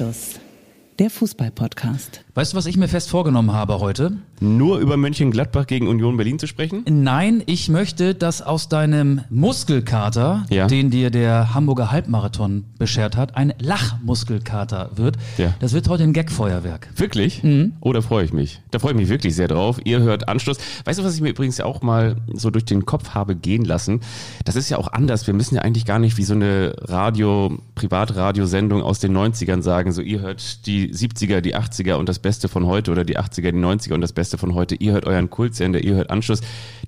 Anstoß, der Fußball-Podcast. Weißt du, was ich mir fest vorgenommen habe heute? Nur über Mönchengladbach gegen Union Berlin zu sprechen? Nein, ich möchte, dass aus deinem Muskelkater, Ja. den dir der Hamburger Halbmarathon beschert hat, ein Lachmuskelkater wird. Ja. Das wird heute ein Gagfeuerwerk. Wirklich? Mhm. Oh, da freue ich mich. Da freue ich mich wirklich sehr drauf. Ihr hört Anschluss. Weißt du, was ich mir übrigens ja auch mal so durch den Kopf habe gehen lassen? Das ist ja auch anders. Wir müssen ja eigentlich gar nicht wie so eine Radio, Privatradiosendung aus den 90ern sagen, so ihr hört die 70er, die 80er und das Beste von heute oder die 80er, die 90er und das Beste von heute. Ihr hört euren Kultsender, ihr hört Anschluss.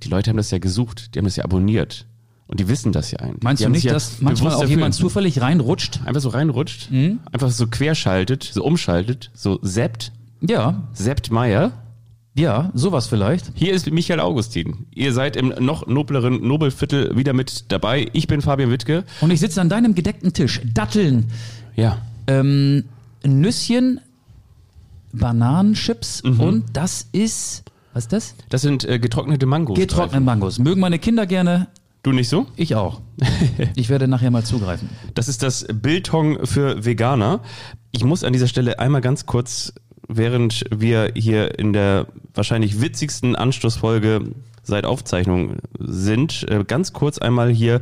Die Leute haben das ja gesucht. Die haben das ja abonniert. Und die wissen das ja eigentlich. Meinst die du nicht, ja dass manchmal auch jemand zufällig reinrutscht? einfach so reinrutscht, Mhm. einfach so querschaltet, so umschaltet, so seppt, Ja, seppt Meier. ja, sowas vielleicht. Hier ist Michael Augustin. Ihr seid im noch nobleren Nobelviertel wieder mit dabei. Ich bin Fabian Wittke. Und ich sitze an deinem gedeckten Tisch. Datteln, Ja. ähm, Nüsschen, Bananenchips Mhm. und das ist, was ist das? Das sind äh, getrocknete Mangos. Getrocknete Mangos. Mögen meine Kinder gerne, Du nicht so? ich auch. ich werde nachher mal zugreifen. Das ist das Biltong für Veganer. Ich muss an dieser Stelle einmal ganz kurz, während wir hier in der wahrscheinlich witzigsten Anstoßfolge seit Aufzeichnung sind, äh, ganz kurz einmal hier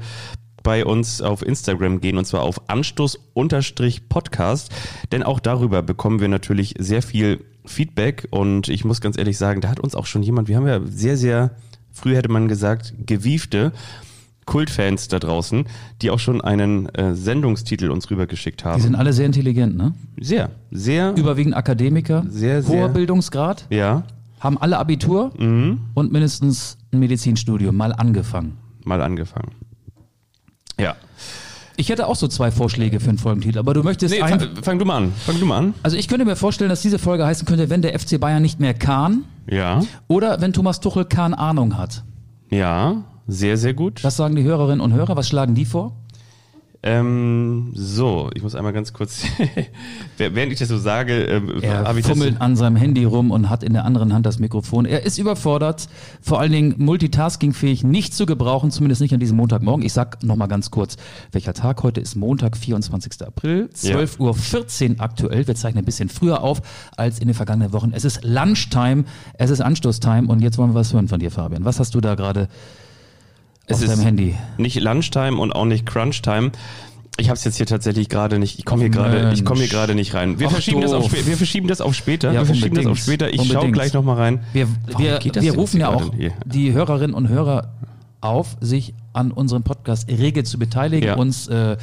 bei uns auf Instagram gehen und zwar auf Anstoß-Podcast, denn auch darüber bekommen wir natürlich sehr viel Feedback und ich muss ganz ehrlich sagen, da hat uns auch schon jemand, wir haben ja sehr, sehr, früh hätte man gesagt, gewiefte Kultfans da draußen, die auch schon einen äh, Sendungstitel uns rübergeschickt haben. Die sind alle sehr intelligent, ne? sehr, sehr, Überwiegend Akademiker, Sehr, hoher sehr. Bildungsgrad, ja, haben alle Abitur Mhm. und mindestens ein Medizinstudium mal angefangen. mal angefangen. Ja. Ich hätte auch so zwei Vorschläge für einen Folgentitel, aber du möchtest Nee, ein, fang, fang du mal an. Fang du mal an. Also ich könnte mir vorstellen, dass diese Folge heißen könnte, wenn der FC Bayern nicht mehr Kahn Ja. oder wenn Thomas Tuchel Kahn Ahnung hat. Ja. Sehr, sehr gut. Was sagen die Hörerinnen und Hörer? Was schlagen die vor? Ähm, so, ich muss einmal ganz kurz, während ich das so sage, ähm, Er habe ich das. fummelt an seinem Handy rum und hat in der anderen Hand das Mikrofon. Er ist überfordert, vor allen Dingen multitaskingfähig, nicht zu gebrauchen, zumindest nicht an diesem Montagmorgen. Ich sag noch mal ganz kurz, welcher Tag heute ist Montag, 24. April, 12.14 Uhr aktuell. Wir zeichnen ein bisschen früher auf als in den vergangenen Wochen. Es ist Lunchtime, es ist Anstoßtime und jetzt wollen wir was hören von dir, Fabian. Was hast du da gerade Es ist Handy? Nicht Lunchtime und auch nicht Crunchtime. Ich habe es jetzt hier tatsächlich gerade nicht. Ich komme hier gerade. Ich komme hier gerade nicht rein. Wir Ach, verschieben das auf. Wir verschieben das auf später. Ja, wir verschieben das auf später. Ich schaue gleich noch mal rein. Wir, wir, wir rufen ja auch die Hörerinnen und Hörer auf, sich an unserem Podcast rege zu beteiligen, Ja. uns äh,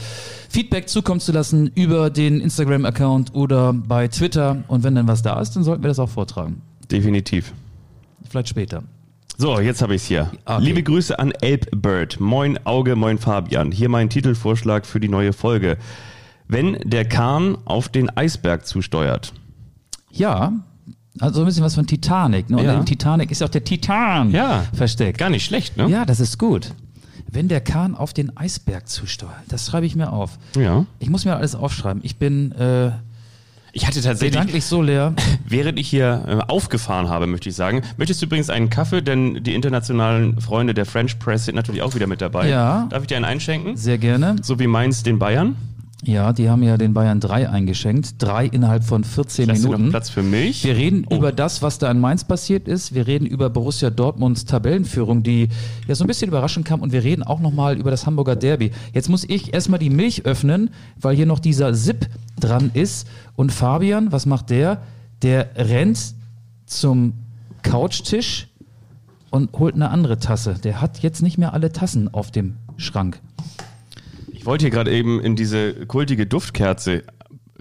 Feedback zukommen zu lassen über den Instagram-Account oder bei Twitter. Und wenn dann was da ist, dann sollten wir das auch vortragen. Definitiv. Vielleicht später. So, jetzt habe ich es hier. Okay. Liebe Grüße an Elbbird. Moin Auge, moin Fabian. Hier mein Titelvorschlag für die neue Folge. Wenn der Kahn auf den Eisberg zusteuert. Ja, also so ein bisschen was von Titanic. Ne? Und Ja. in Titanic ist auch der Titan Ja. versteckt. Gar nicht schlecht, ne? Ja, das ist gut. Wenn der Kahn auf den Eisberg zusteuert, das schreibe ich mir auf. Ja. Ich muss mir alles aufschreiben. Ich bin äh, Ich hatte tatsächlich, gedanklich so leer. während ich hier äh, aufgefahren habe, möchte ich sagen. Möchtest du übrigens einen Kaffee? Denn die internationalen Freunde der French Press sind natürlich auch wieder mit dabei. Ja. Darf ich dir einen einschenken? Sehr gerne. So wie meins den Bayern. Ja, die haben ja den Bayern drei eingeschenkt. Drei innerhalb von 14 Lass Minuten. Platz für Milch. Wir reden Oh. über das, was da in Mainz passiert ist. Wir reden über Borussia Dortmunds Tabellenführung, die ja so ein bisschen überraschend kam. Und wir reden auch nochmal über das Hamburger Derby. Jetzt muss ich erstmal die Milch öffnen, weil hier noch dieser Zip dran ist. Und Fabian, was macht der? Der rennt zum Couchtisch und holt eine andere Tasse. Der hat jetzt nicht mehr alle Tassen auf dem Schrank. Ich wollte hier gerade eben in diese kultige Duftkerze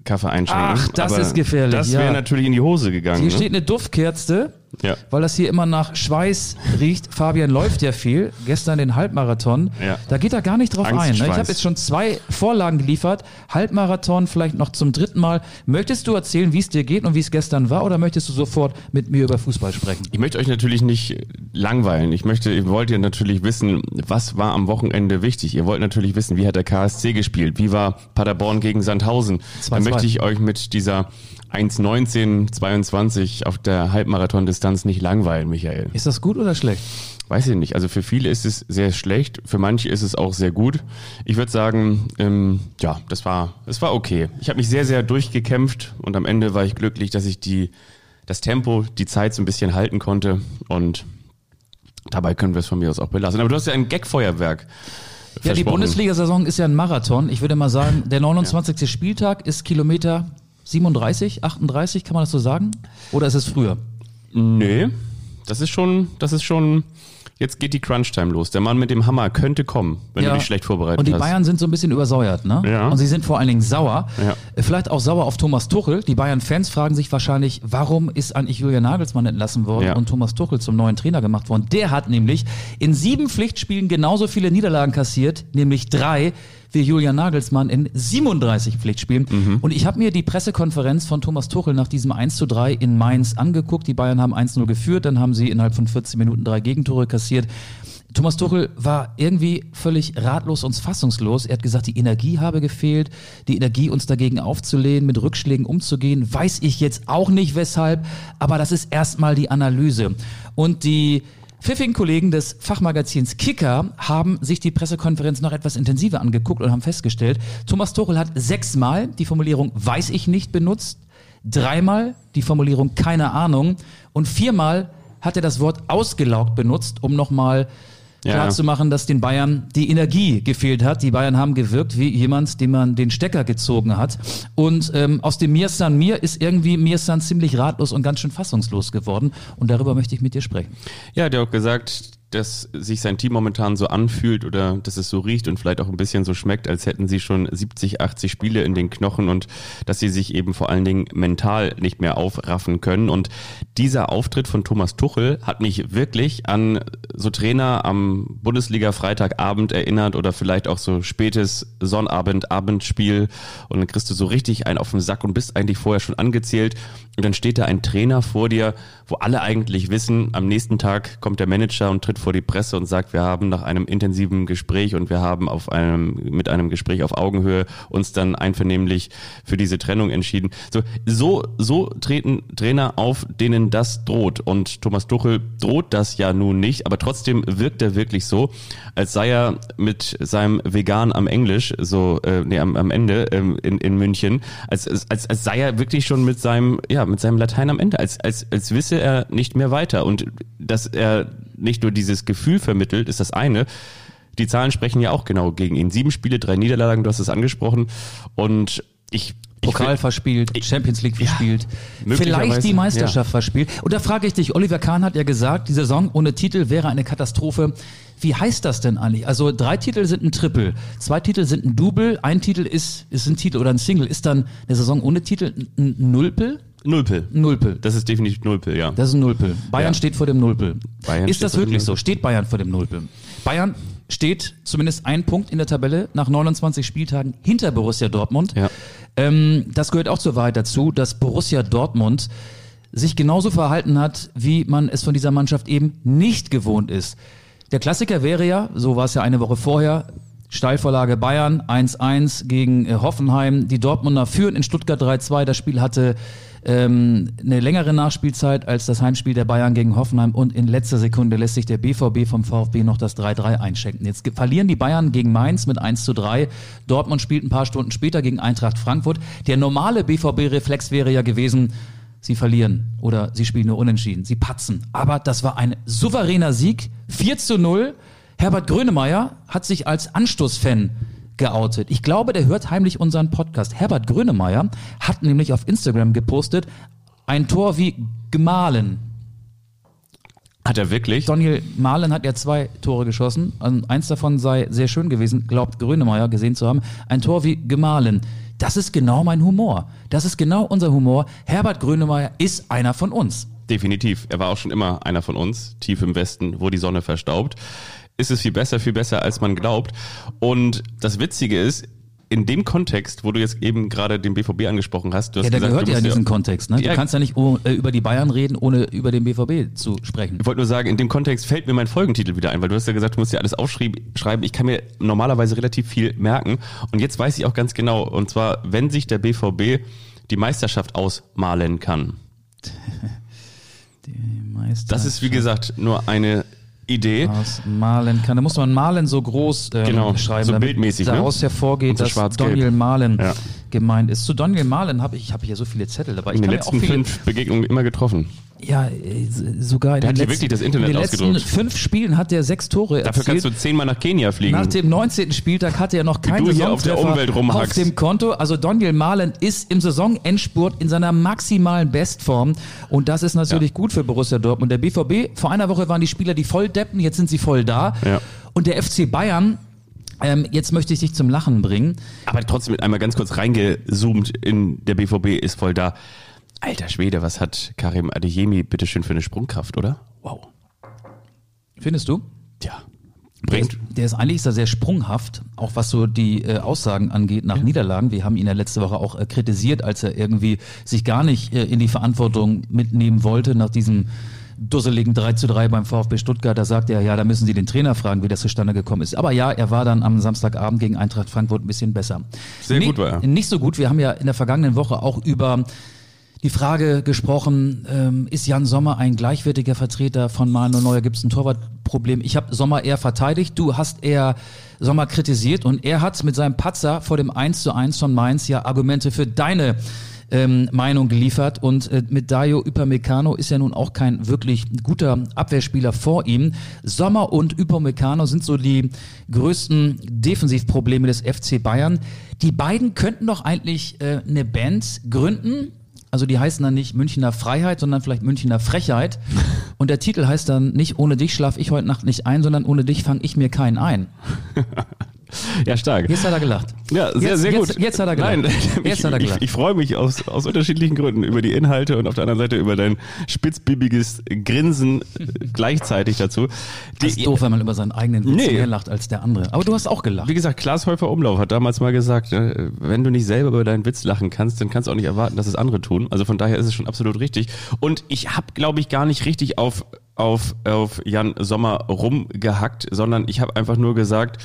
Kaffee einschenken. Ach, das ist gefährlich, Das ja. wäre natürlich in die Hose gegangen. Hier ne? steht eine Duftkerze, Ja. weil das hier immer nach Schweiß riecht. Fabian läuft ja viel. Gestern den Halbmarathon. Ja. Da geht er gar nicht drauf ein. Ne? Ich habe jetzt schon zwei Vorlagen geliefert. Halbmarathon vielleicht noch zum dritten Mal. Möchtest du erzählen, wie es dir geht und wie es gestern war, oder möchtest du sofort mit mir über Fußball sprechen? Ich möchte euch natürlich nicht langweilen. Ich möchte, ihr wollt ja natürlich wissen, was war am Wochenende wichtig. Ihr wollt natürlich wissen, wie hat der KSC gespielt? Wie war Paderborn gegen Sandhausen? 2-2. Dann möchte ich euch mit dieser 1,1922 auf der Halbmarathon-Distanz nicht langweilen, Michael. Ist das gut oder schlecht? weiß ich nicht. Also für viele ist es sehr schlecht, für manche ist es auch sehr gut. Ich würde sagen, ähm, ja, das war, das war okay. Ich habe mich sehr, sehr durchgekämpft und am Ende war ich glücklich, dass ich die, das Tempo, die Zeit so ein bisschen halten konnte und dabei können wir es von mir aus auch belassen. Aber du hast ja ein Gagfeuerwerk. Ja, die. Bundesliga-Saison ist ja ein Marathon. Ich würde mal sagen, der 29. Spieltag ist Kilometer 37, 38, kann man das so sagen? Oder ist es früher? Nee, das ist schon, das ist schon, jetzt geht die Crunch-Time los. Der Mann mit dem Hammer könnte kommen, wenn du dich schlecht vorbereitet Und die hast. Bayern sind so ein bisschen übersäuert, ne? Ja. Und sie sind vor allen Dingen sauer. Ja. Äh, Vielleicht auch sauer auf Thomas Tuchel. Die Bayern-Fans fragen sich wahrscheinlich, warum ist eigentlich Julian Nagelsmann entlassen worden Ja. und Thomas Tuchel zum neuen Trainer gemacht worden? Der hat nämlich in sieben Pflichtspielen genauso viele Niederlagen kassiert, nämlich drei, wie Julian Nagelsmann in 37 Pflichtspielen. Mhm. Und ich habe mir die Pressekonferenz von Thomas Tuchel nach diesem 1 zu 3 in Mainz angeguckt. Die Bayern haben 1-0 geführt, dann haben sie innerhalb von 14 Minuten drei Gegentore kassiert. Thomas Tuchel war irgendwie völlig ratlos und fassungslos. Er hat gesagt, die Energie habe gefehlt, die Energie, uns dagegen aufzulehnen, mit Rückschlägen umzugehen. Weiß ich jetzt auch nicht weshalb, aber das ist erstmal die Analyse. Und die pfiffigen Kollegen des Fachmagazins Kicker haben sich die Pressekonferenz noch etwas intensiver angeguckt und haben festgestellt, Thomas Tuchel hat sechsmal die Formulierung weiß ich nicht benutzt, dreimal die Formulierung keine Ahnung und viermal hat er das Wort ausgelaugt benutzt, um nochmal Ja. klar zu machen, dass den Bayern die Energie gefehlt hat. Die Bayern haben gewirkt wie jemand, dem man den Stecker gezogen hat. Und ähm, aus dem Mir San Mir ist irgendwie Mir San ziemlich ratlos und ganz schön fassungslos geworden. Und darüber möchte ich mit dir sprechen. Ja, der hat auch gesagt, dass sich sein Team momentan so anfühlt oder dass es so riecht und vielleicht auch ein bisschen so schmeckt, als hätten sie schon 70, 80 Spiele in den Knochen und dass sie sich eben vor allen Dingen mental nicht mehr aufraffen können. Und dieser Auftritt von Thomas Tuchel hat mich wirklich an so Trainer am Bundesliga-Freitagabend erinnert oder vielleicht auch so spätes Sonnabend, Abendspiel und dann kriegst du so richtig einen auf den Sack und bist eigentlich vorher schon angezählt und dann steht da ein Trainer vor dir, wo alle eigentlich wissen, am nächsten Tag kommt der Manager und tritt vor die Presse und sagt, wir haben nach einem intensiven Gespräch und wir haben auf einem, mit einem Gespräch auf Augenhöhe uns dann einvernehmlich für diese Trennung entschieden. So, so, so treten Trainer auf, denen das droht. Und Thomas Tuchel droht das ja nun nicht, aber trotzdem wirkt er wirklich so, als sei er mit seinem Vegan am Englisch, so, äh, nee, am, am Ende ähm, in, in München, als, als, als sei er wirklich schon mit seinem, ja, mit seinem Latein am Ende, als, als, als wisse er nicht mehr weiter. Und dass er nicht nur dieses Gefühl vermittelt, ist das eine. Die Zahlen sprechen ja auch genau gegen ihn. Sieben Spiele, drei Niederlagen, du hast es angesprochen. Und ich. Pokal will- verspielt, Champions League verspielt, möglicherweise, vielleicht die Meisterschaft verspielt. Und da frage ich dich, Oliver Kahn hat ja gesagt, die Saison ohne Titel wäre eine Katastrophe. Wie heißt das denn eigentlich? Also drei Titel sind ein Triple, zwei Titel sind ein Double, ein Titel ist, ist ein Titel oder ein Single. Ist dann eine Saison ohne Titel ein Nullpel? Nullpel. Nullpel. Das ist definitiv Nullpel, ja. Das ist ein Nullpel. Bayern Ja. steht vor dem Nullpel. Bayern ist das wirklich so? Steht Bayern vor dem Nullpel? Bayern steht zumindest ein Punkt in der Tabelle nach 29 Spieltagen hinter Borussia Dortmund. Ja. Ähm, das gehört auch zur Wahrheit dazu, dass Borussia Dortmund sich genauso verhalten hat, wie man es von dieser Mannschaft eben nicht gewohnt ist. Der Klassiker wäre ja, so war es ja eine Woche vorher, Steilvorlage Bayern 1-1 gegen äh, Hoffenheim. Die Dortmunder führen in Stuttgart 3-2. Das Spiel hatte ähm, eine längere Nachspielzeit als das Heimspiel der Bayern gegen Hoffenheim und in letzter Sekunde lässt sich der BVB vom VfB noch das 3-3 einschenken. Jetzt verlieren die Bayern gegen Mainz mit 1 zu 3. Dortmund spielt ein paar Stunden später gegen Eintracht Frankfurt. Der normale BVB-Reflex wäre ja gewesen, sie verlieren oder sie spielen nur unentschieden, sie patzen. Aber das war ein souveräner Sieg, 4 zu 0. Herbert Grönemeyer hat sich als Anstoßfan geoutet. Ich glaube, der hört heimlich unseren Podcast. Herbert Grönemeyer hat nämlich auf Instagram gepostet, ein Tor wie gemahlen. Hat er wirklich? Daniel Mahlen hat ja zwei Tore geschossen. Und eins davon sei sehr schön gewesen, glaubt Grönemeyer gesehen zu haben. Ein Tor wie gemahlen. Das ist genau mein Humor. Das ist genau unser Humor. Herbert Grönemeyer ist einer von uns. Definitiv. Er war auch schon immer einer von uns, tief im Westen, wo die Sonne verstaubt. Ist es viel besser, viel besser, als man glaubt. Und das Witzige ist, in dem Kontext, wo du jetzt eben gerade den BVB angesprochen hast, du hast Ja, der gesagt, gehört du ja in diesen Kontext. Ne? Du Ja. kannst ja nicht äh, über die Bayern reden, ohne über den BVB zu sprechen. Ich wollte nur sagen, in dem Kontext fällt mir mein Folgentitel wieder ein, weil du hast ja gesagt, du musst ja alles aufschreiben. Ich kann mir normalerweise relativ viel merken. Und jetzt weiß ich auch ganz genau, und zwar, wenn sich der BVB die Meisterschaft ausmalen kann. Die Meister Das ist, wie gesagt, nur eine Idee. Was malen kann. Da muss man malen so groß ähm, Genau, schreiben, so damit bildmäßig, ne? daraus hervorgeht, Und so dass. Daniel Malen Ja. Gemeint ist. Zu Daniel Malen habe ich, ich habe hier so viele Zettel dabei. Ich In den letzten fünf Begegnungen immer getroffen. Ja, äh, sogar in Der den hat letzten, wirklich das Internet in den letzten fünf Spielen hat er sechs Tore Dafür erzielt. kannst du zehnmal nach Kenia fliegen. Nach dem 19. Spieltag hatte er noch keinen auf Saisontreffer Umwelt rumhackst. auf dem Konto. Also Daniel Mahlen ist im Saisonendspurt in seiner maximalen Bestform und das ist natürlich Ja. gut für Borussia Dortmund. Der BVB, vor einer Woche waren die Spieler die Volldeppen, jetzt sind sie voll da. Ja. Und der FC Bayern, ähm, jetzt möchte ich dich zum Lachen bringen. Aber trotzdem einmal ganz kurz reingezoomt in der BVB ist voll da. Alter Schwede, was hat Karim Adeyemi bitteschön für eine Sprungkraft, oder? Wow. Findest du? Tja. Der ist, Bringt. der ist eigentlich ist er sehr sprunghaft, auch was so die äh, Aussagen angeht nach Niederlagen. Wir haben ihn ja letzte Woche auch äh, kritisiert, als er irgendwie sich gar nicht äh, in die Verantwortung mitnehmen wollte nach diesem dusseligen 3 zu 3 beim VfB Stuttgart. Da sagt er, ja, da müssen Sie den Trainer fragen, wie das zustande gekommen ist. Aber ja, er war dann am Samstagabend gegen Eintracht Frankfurt ein bisschen besser. Sehr gut war er. Nicht so gut. Wir haben ja in der vergangenen Woche auch über die Frage gesprochen, ähm, ist Jan Sommer ein gleichwertiger Vertreter von Manuel Neuer? Gibt es ein Torwartproblem? Ich habe Sommer eher verteidigt, du hast eher Sommer kritisiert und er hat mit seinem Patzer vor dem 1 zu 1 von Mainz ja Argumente für deine ähm, Meinung geliefert und äh, mit Dario Upamecano ist ja nun auch kein wirklich guter Abwehrspieler vor ihm. Sommer und Upamecano sind so die größten Defensivprobleme des FC Bayern. Die beiden könnten doch eigentlich äh, eine Band gründen. Also die heißen dann nicht Münchner Freiheit, sondern vielleicht Münchner Frechheit. Und der Titel heißt dann nicht Ohne dich schlaf ich heute Nacht nicht ein, sondern Ohne dich fange ich mir keinen ein. Ja, stark. Jetzt hat er gelacht. Ja, sehr, jetzt, sehr jetzt, gut. Jetzt hat er gelacht. Nein, jetzt ich, hat er ich, gelacht. ich freue mich aus, aus unterschiedlichen Gründen über die Inhalte und auf der anderen Seite über dein spitzbübiges Grinsen gleichzeitig dazu. das ist doof, wenn man über seinen eigenen Witz Nee. mehr lacht als der andere. Aber du hast auch gelacht. Wie gesagt, Klaas Häufer Umlauf hat damals mal gesagt, äh, wenn du nicht selber über deinen Witz lachen kannst, dann kannst du auch nicht erwarten, dass es andere tun. Also von daher ist es schon absolut richtig. Und ich habe, glaube ich, gar nicht richtig auf, auf, auf Jan Sommer rumgehackt, sondern ich habe einfach nur gesagt,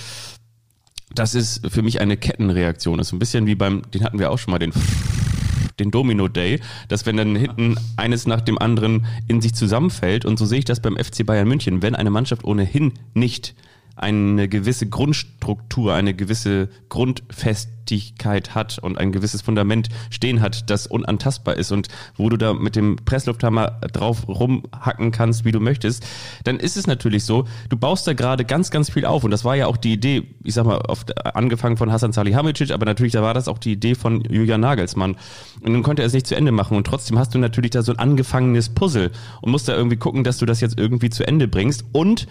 das ist für mich eine Kettenreaktion. Das ist ein bisschen wie beim, den hatten wir auch schon mal, den den Domino Day, dass wenn dann hinten eines nach dem anderen in sich zusammenfällt und so sehe ich das beim FC Bayern München, wenn eine Mannschaft ohnehin nicht eine gewisse Grundstruktur, eine gewisse Grundfestigkeit hat und ein gewisses Fundament stehen hat, das unantastbar ist. Und wo du da mit dem Presslufthammer drauf rumhacken kannst, wie du möchtest, dann ist es natürlich so, du baust da gerade ganz, ganz viel auf. Und das war ja auch die Idee, ich sag mal, auf, angefangen von Hasan Salihamidzic, aber natürlich, da war das auch die Idee von Julian Nagelsmann. Und dann konnte er es nicht zu Ende machen. Und trotzdem hast du natürlich da so ein angefangenes Puzzle und musst da irgendwie gucken, dass du das jetzt irgendwie zu Ende bringst. Und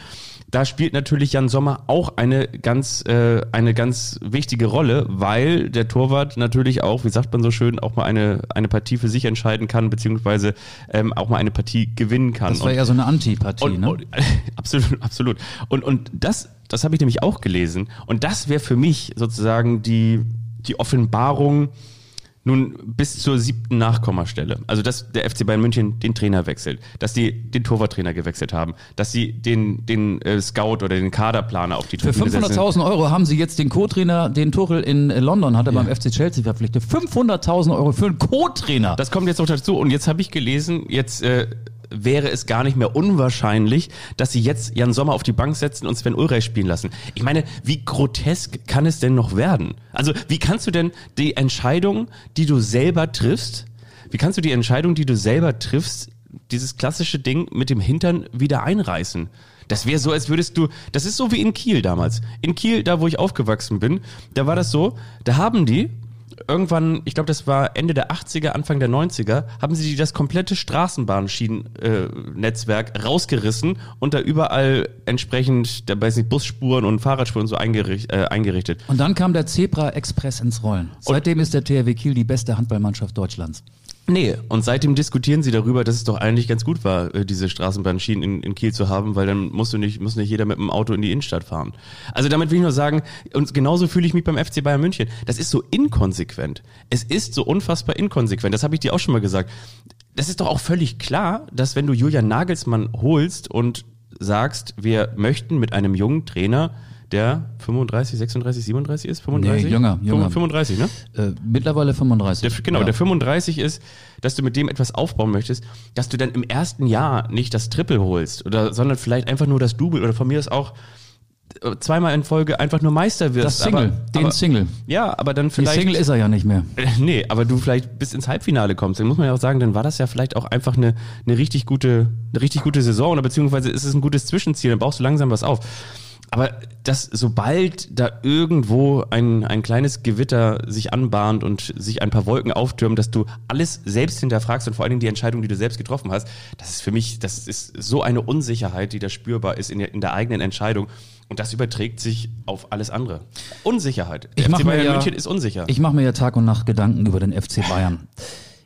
da spielt natürlich Jan Sommer auch eine ganz, äh, eine ganz wichtige Rolle, weil der Torwart natürlich auch, wie sagt man so schön, auch mal eine, eine Partie für sich entscheiden kann, beziehungsweise ähm, auch mal eine Partie gewinnen kann. Das war Und- ja so eine Antipathie, und, ne? und, absolut, absolut. Und, und das, das habe ich nämlich auch gelesen. Und das wäre für mich sozusagen die, die Offenbarung nun bis zur siebten Nachkommastelle. Also, dass der FC Bayern München den Trainer wechselt, dass sie den Torwarttrainer gewechselt haben, dass sie den, den äh, Scout oder den Kaderplaner auf die Für Tribüne setzen. 500.000 Euro haben sie jetzt den Co-Trainer, den Tuchel in äh, London hat er beim FC Chelsea verpflichtet. 500.000 Euro für einen Co-Trainer. Das kommt jetzt noch dazu. Und jetzt habe ich gelesen, jetzt äh, wäre es gar nicht mehr unwahrscheinlich, dass sie jetzt Jan Sommer auf die Bank setzen und Sven Ulreich spielen lassen. Ich meine, wie grotesk kann es denn noch werden? Also wie kannst du denn die Entscheidung, die du selber triffst, wie kannst du die Entscheidung, die du selber triffst, dieses klassische Ding mit dem Hintern wieder einreißen? Das wäre so, als würdest du, das ist so wie in Kiel damals. In Kiel, da wo ich aufgewachsen bin, da war das so, da haben die irgendwann, ich glaube, das war Ende der 80er, Anfang der 90er, haben sie das komplette Straßenbahnschienen-Netzwerk rausgerissen und da überall entsprechend, da weiß nicht, Busspuren und Fahrradspuren so eingericht, äh, eingerichtet. Und dann kam der Zebra Express ins Rollen. Seitdem ist der THW Kiel die beste Handballmannschaft Deutschlands. Nee, und seitdem diskutieren sie darüber, dass es doch eigentlich ganz gut war, äh, diese Straßenbahnschienen in, in Kiel zu haben, weil dann musst du nicht, muss nicht jeder mit dem Auto in die Innenstadt fahren. Also damit will ich nur sagen, und genauso fühle ich mich beim FC Bayern München. Das ist so inkonsequent. Es ist so unfassbar inkonsequent. Das habe ich dir auch schon mal gesagt. Das ist doch auch völlig klar, dass wenn du Julian Nagelsmann holst und sagst, wir möchten mit einem jungen Trainer der 35, 36, 37 ist? 35? Nee, jünger, jünger. 35, ne? Äh, mittlerweile 35. Der, genau, ja. der 35 ist, dass du mit dem etwas aufbauen möchtest, dass du dann im ersten Jahr nicht das Triple holst, oder, sondern vielleicht einfach nur das Double oder von mir ist auch äh, zweimal in Folge einfach nur Meister wirst. Das Single, aber, den aber, Single. Ja, aber dann Die vielleicht. Single ist er ja nicht mehr. Äh, Nee, aber du vielleicht bis ins Halbfinale kommst, dann muss man ja auch sagen, dann war das ja vielleicht auch einfach eine, eine richtig gute, eine richtig gute Saison oder beziehungsweise ist es ein gutes Zwischenziel, dann baust du langsam was auf. Aber dass sobald da irgendwo ein, ein kleines Gewitter sich anbahnt und sich ein paar Wolken auftürmen, dass du alles selbst hinterfragst und vor allen Dingen die Entscheidung, die du selbst getroffen hast, das ist für mich, das ist so eine Unsicherheit, die da spürbar ist in der, in der eigenen Entscheidung. Und das überträgt sich auf alles andere. Unsicherheit. Ich FC mir Bayern ja- München ist unsicher. Ich mache mir ja Tag und Nacht Gedanken über den FC Bayern.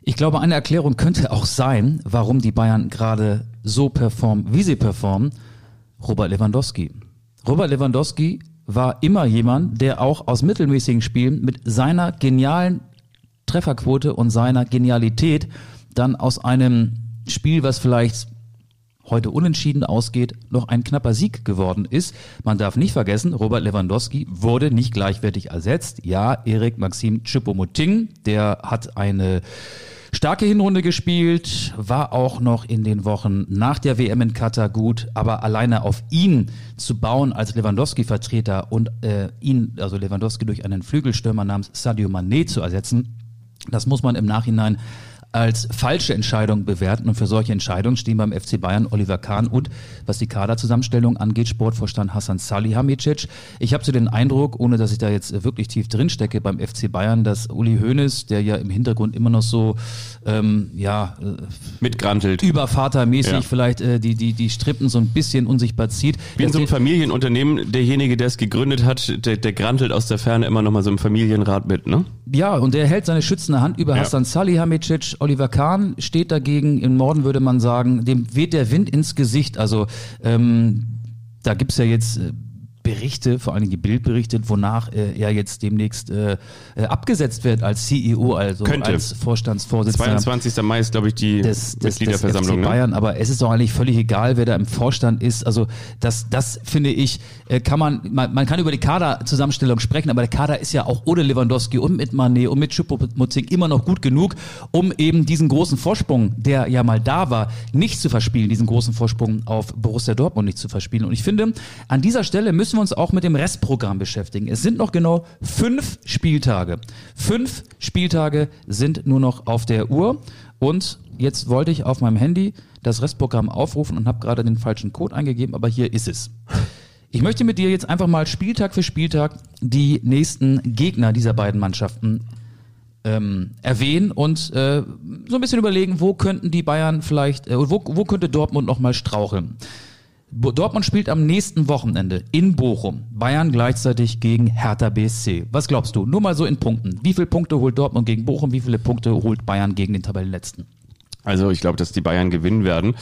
Ich glaube, eine Erklärung könnte auch sein, warum die Bayern gerade so performen, wie sie performen. Robert Lewandowski. Robert Lewandowski war immer jemand, der auch aus mittelmäßigen Spielen mit seiner genialen Trefferquote und seiner Genialität dann aus einem Spiel, was vielleicht heute unentschieden ausgeht, noch ein knapper Sieg geworden ist. Man darf nicht vergessen, Robert Lewandowski wurde nicht gleichwertig ersetzt. Ja, Erik Maxim Choupo-Moting, der hat eine starke Hinrunde gespielt, war auch noch in den Wochen nach der WM in Katar gut, aber alleine auf ihn zu bauen als Lewandowski-Vertreter und äh, ihn, also Lewandowski durch einen Flügelstürmer namens Sadio Mané zu ersetzen, das muss man im Nachhinein als falsche Entscheidung bewerten. Und für solche Entscheidungen stehen beim FC Bayern Oliver Kahn und, was die Kaderzusammenstellung angeht, Sportvorstand Hassan Salihamidzic. Ich habe so den Eindruck, ohne dass ich da jetzt wirklich tief drin stecke beim FC Bayern, dass Uli Hoeneß, der ja im Hintergrund immer noch so, ähm, ja, äh, Mitgrantelt. übervatermäßig Ja. vielleicht äh, die, die, die Strippen so ein bisschen unsichtbar zieht. Wie in so einem Familienunternehmen, derjenige, der es gegründet hat, der, der grantelt aus der Ferne immer noch mal so im Familienrat mit, ne? Ja, und er hält seine schützende Hand über Ja. Hassan Salihamidzic. Oliver Kahn steht dagegen. Im Norden würde man sagen, dem weht der Wind ins Gesicht. Also ähm, da gibt's ja jetzt äh, Berichte, vor allen Dingen die Bild berichtet, wonach äh, er jetzt demnächst äh, äh, abgesetzt wird als CEO, also Könnte. als Vorstandsvorsitzender. 22. Mai ist, glaube ich, die des, des, des Mitgliederversammlung, FC ne? Bayern, aber es ist doch eigentlich völlig egal, wer da im Vorstand ist. Also das, das finde ich, äh, kann man, man, man kann über die Kaderzusammenstellung sprechen, aber der Kader ist ja auch ohne Lewandowski und mit Mané und mit Choupo-Moting immer noch gut genug, um eben diesen großen Vorsprung, der ja mal da war, nicht zu verspielen, diesen großen Vorsprung auf Borussia Dortmund nicht zu verspielen. Und ich finde, an dieser Stelle müssen wir uns auch mit dem Restprogramm beschäftigen. Es sind noch genau fünf Spieltage. Fünf Spieltage sind nur noch auf der Uhr. Und jetzt wollte ich auf meinem Handy das Restprogramm aufrufen und habe gerade den falschen Code eingegeben, aber hier ist es. Ich möchte mit dir jetzt einfach mal Spieltag für Spieltag die nächsten Gegner dieser beiden Mannschaften ähm, erwähnen und äh, so ein bisschen überlegen, wo könnten die Bayern vielleicht, äh, wo, wo könnte Dortmund nochmal straucheln. Dortmund spielt am nächsten Wochenende in Bochum. Bayern gleichzeitig gegen Hertha BSC. Was glaubst du? Nur mal so in Punkten. Wie viele Punkte holt Dortmund gegen Bochum? Wie viele Punkte holt Bayern gegen den Tabellenletzten? Also ich glaube, dass die Bayern gewinnen werden.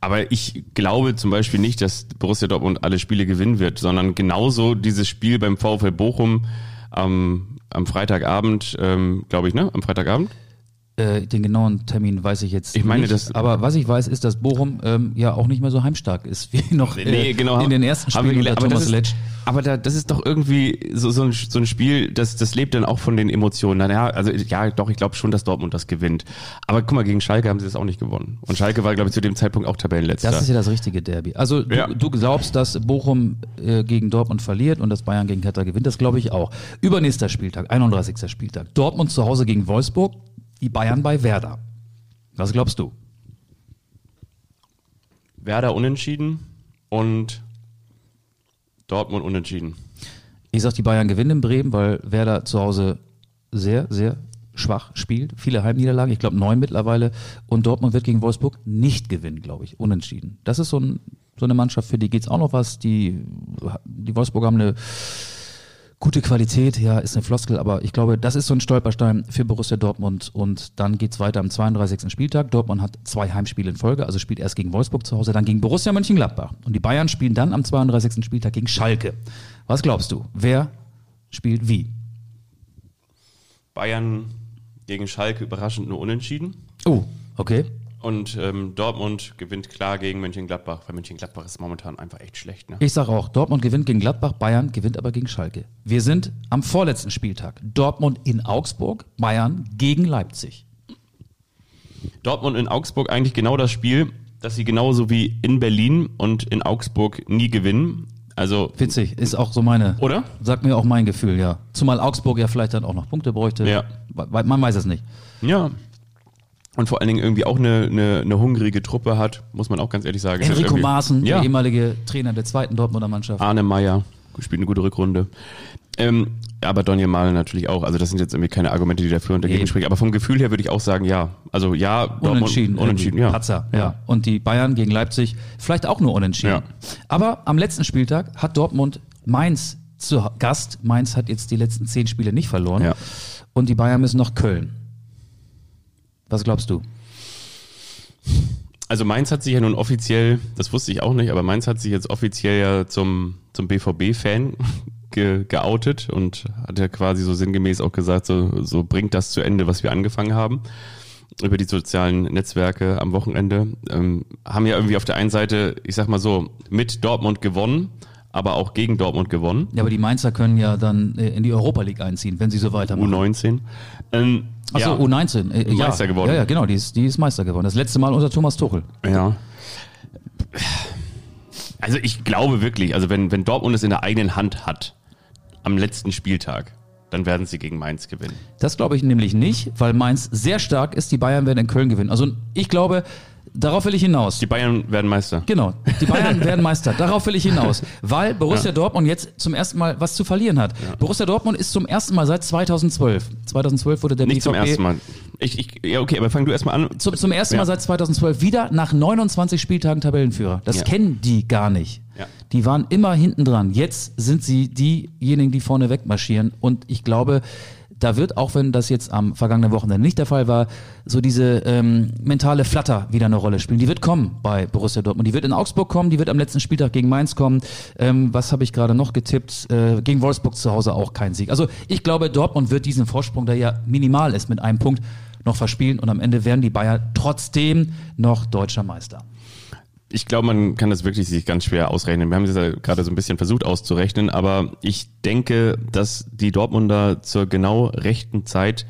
Aber ich glaube zum Beispiel nicht, dass Borussia Dortmund alle Spiele gewinnen wird, sondern genauso dieses Spiel beim VfL Bochum am, am Freitagabend, ähm, glaube ich, ne? Am Freitagabend? Äh, den genauen Termin weiß ich jetzt Ich meine, nicht. das- aber was ich weiß, ist, dass Bochum ähm, ja auch nicht mehr so heimstark ist wie noch äh, in den ersten Spielen unter aber Thomas das Letsch. ist, aber da, das ist doch irgendwie so, so, ein, so ein Spiel, das, das lebt dann auch von den Emotionen. Naja, also ja, doch, ich glaube schon, dass Dortmund das gewinnt. Aber guck mal, gegen Schalke haben sie das auch nicht gewonnen. Und Schalke war, glaube ich, zu dem Zeitpunkt auch Tabellenletzter. Das ist ja das richtige Derby. Also du, Ja. du glaubst, dass Bochum äh, gegen Dortmund verliert und dass Bayern gegen Hertha gewinnt. Das glaube ich auch. Übernächster Spieltag, 31. Spieltag. Dortmund zu Hause gegen Wolfsburg, die Bayern bei Werder. Was glaubst du? Werder unentschieden und Dortmund unentschieden. Ich sag, die Bayern gewinnen in Bremen, weil Werder zu Hause sehr, sehr schwach spielt. Viele Heimniederlagen, ich glaube neun mittlerweile. Und Dortmund wird gegen Wolfsburg nicht gewinnen, glaube ich. Unentschieden. Das ist so, ein, so eine Mannschaft, für die geht's auch noch was. Die, die Wolfsburger haben eine gute Qualität, ja, ist eine Floskel, aber ich glaube, das ist so ein Stolperstein für Borussia Dortmund und dann geht's weiter am 32. Spieltag. Dortmund hat zwei Heimspiele in Folge, also spielt erst gegen Wolfsburg zu Hause, dann gegen Borussia Mönchengladbach. Und die Bayern spielen dann am 32. Spieltag gegen Schalke. Was glaubst du? Wer spielt wie? Bayern gegen Schalke überraschend nur unentschieden. Oh, okay. Und ähm, Dortmund gewinnt klar gegen Mönchengladbach, weil Mönchengladbach ist momentan einfach echt schlecht. Ne? Ich sage auch, Dortmund gewinnt gegen Gladbach, Bayern gewinnt aber gegen Schalke. Wir sind am vorletzten Spieltag. Dortmund in Augsburg, Bayern gegen Leipzig. Dortmund in Augsburg eigentlich genau das Spiel, dass sie genauso wie in Berlin und in Augsburg nie gewinnen. Also Witzig, ist auch so meine. Oder? Sagt mir auch mein Gefühl, ja. Zumal Augsburg ja vielleicht dann auch noch Punkte bräuchte. Ja. Man weiß es nicht. ja. Und vor allen Dingen irgendwie auch eine, eine, eine hungrige Truppe hat, muss man auch ganz ehrlich sagen. Enrico Maaßen, ja. der ehemalige Trainer der zweiten Dortmunder Mannschaft. Arne Meyer spielt eine gute Rückrunde. Ähm, aber Daniel Mahlen natürlich auch. Also das sind jetzt irgendwie keine Argumente, die dafür und dagegen sprechen. Aber vom Gefühl her würde ich auch sagen, ja. Also ja, Dortmund- Unentschieden. Unentschieden, irgendwie. ja. Patzer, ja. Und die Bayern gegen Leipzig vielleicht auch nur unentschieden. Ja. Aber am letzten Spieltag hat Dortmund Mainz zu Gast. Mainz hat jetzt die letzten zehn Spiele nicht verloren. Ja. Und die Bayern müssen nach Köln. Was glaubst du? Also Mainz hat sich ja nun offiziell, das wusste ich auch nicht, aber Mainz hat sich jetzt offiziell ja zum, zum BVB-Fan ge, geoutet und hat ja quasi so sinngemäß auch gesagt, so, so bringt das zu Ende, was wir angefangen haben über die sozialen Netzwerke am Wochenende. Ähm, haben ja irgendwie auf der einen Seite, ich sag mal so, mit Dortmund gewonnen, aber auch gegen Dortmund gewonnen. Ja, aber die Mainzer können ja dann äh, in die Europa League einziehen, wenn sie so weitermachen. U19. Ähm, Achso, ja, U19. Äh, ja. Meister geworden. Ja, ja, genau, die ist, die ist Meister geworden. Das letzte Mal unter Thomas Tuchel. Ja. Also ich glaube wirklich, also wenn, wenn Dortmund es in der eigenen Hand hat, am letzten Spieltag, dann werden sie gegen Mainz gewinnen. Das glaube ich nämlich nicht, weil Mainz sehr stark ist. Die Bayern werden in Köln gewinnen. Also ich glaube, darauf will ich hinaus. Die Bayern werden Meister. Genau, die Bayern werden Meister. Darauf will ich hinaus, weil Borussia Dortmund jetzt zum ersten Mal was zu verlieren hat. Borussia Dortmund ist zum ersten Mal seit 2012. 2012 wurde der Nicht zum BVB ersten Mal. Ich, ich, ja, okay, aber fang du erstmal an. Zum, zum ersten Ja. Mal seit 2012 wieder nach 29 Spieltagen Tabellenführer. Das Ja. kennen die gar nicht. Ja. Die waren immer hinten dran. Jetzt sind sie diejenigen, die vorne wegmarschieren. Und ich glaube, da wird, auch wenn das jetzt am vergangenen Wochenende nicht der Fall war, so diese ähm, mentale Flatter wieder eine Rolle spielen. Die wird kommen bei Borussia Dortmund. Die wird in Augsburg kommen, die wird am letzten Spieltag gegen Mainz kommen. Ähm, was habe ich gerade noch getippt? Äh, gegen Wolfsburg zu Hause auch kein Sieg. Also ich glaube, Dortmund wird diesen Vorsprung, der ja minimal ist, mit einem Punkt noch verspielen und am Ende werden die Bayern trotzdem noch deutscher Meister. Ich glaube, man kann das wirklich sich ganz schwer ausrechnen. Wir haben das ja gerade so ein bisschen versucht auszurechnen, aber ich denke, dass die Dortmunder zur genau rechten Zeit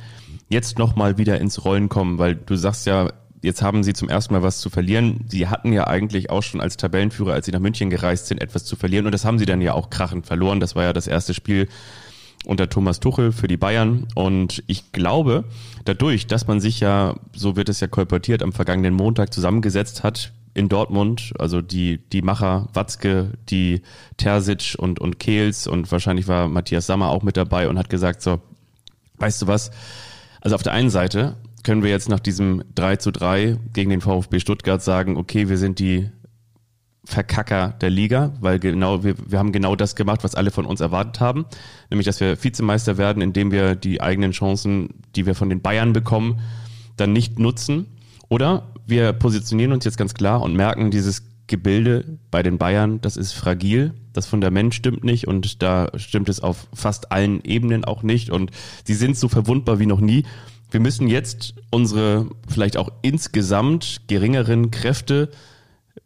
jetzt nochmal wieder ins Rollen kommen, weil du sagst ja, jetzt haben sie zum ersten Mal was zu verlieren. Sie hatten ja eigentlich auch schon als Tabellenführer, als sie nach München gereist sind, etwas zu verlieren und das haben sie dann ja auch krachend verloren. Das war ja das erste Spiel unter Thomas Tuchel für die Bayern. Und ich glaube, dadurch, dass man sich ja, so wird es ja kolportiert, am vergangenen Montag zusammengesetzt hat in Dortmund, also die, die Macher Watzke, die Terzic und, und Kehls und wahrscheinlich war Matthias Sammer auch mit dabei und hat gesagt, so, weißt du was? Also auf der einen Seite können wir jetzt nach diesem 3 zu 3 gegen den VfB Stuttgart sagen, okay, wir sind die Verkacker der Liga, weil genau wir, wir haben genau das gemacht, was alle von uns erwartet haben, nämlich dass wir Vizemeister werden, indem wir die eigenen Chancen, die wir von den Bayern bekommen, dann nicht nutzen. Oder wir positionieren uns jetzt ganz klar und merken, dieses Gebilde bei den Bayern, das ist fragil, das Fundament stimmt nicht und da stimmt es auf fast allen Ebenen auch nicht und sie sind so verwundbar wie noch nie. Wir müssen jetzt unsere vielleicht auch insgesamt geringeren Kräfte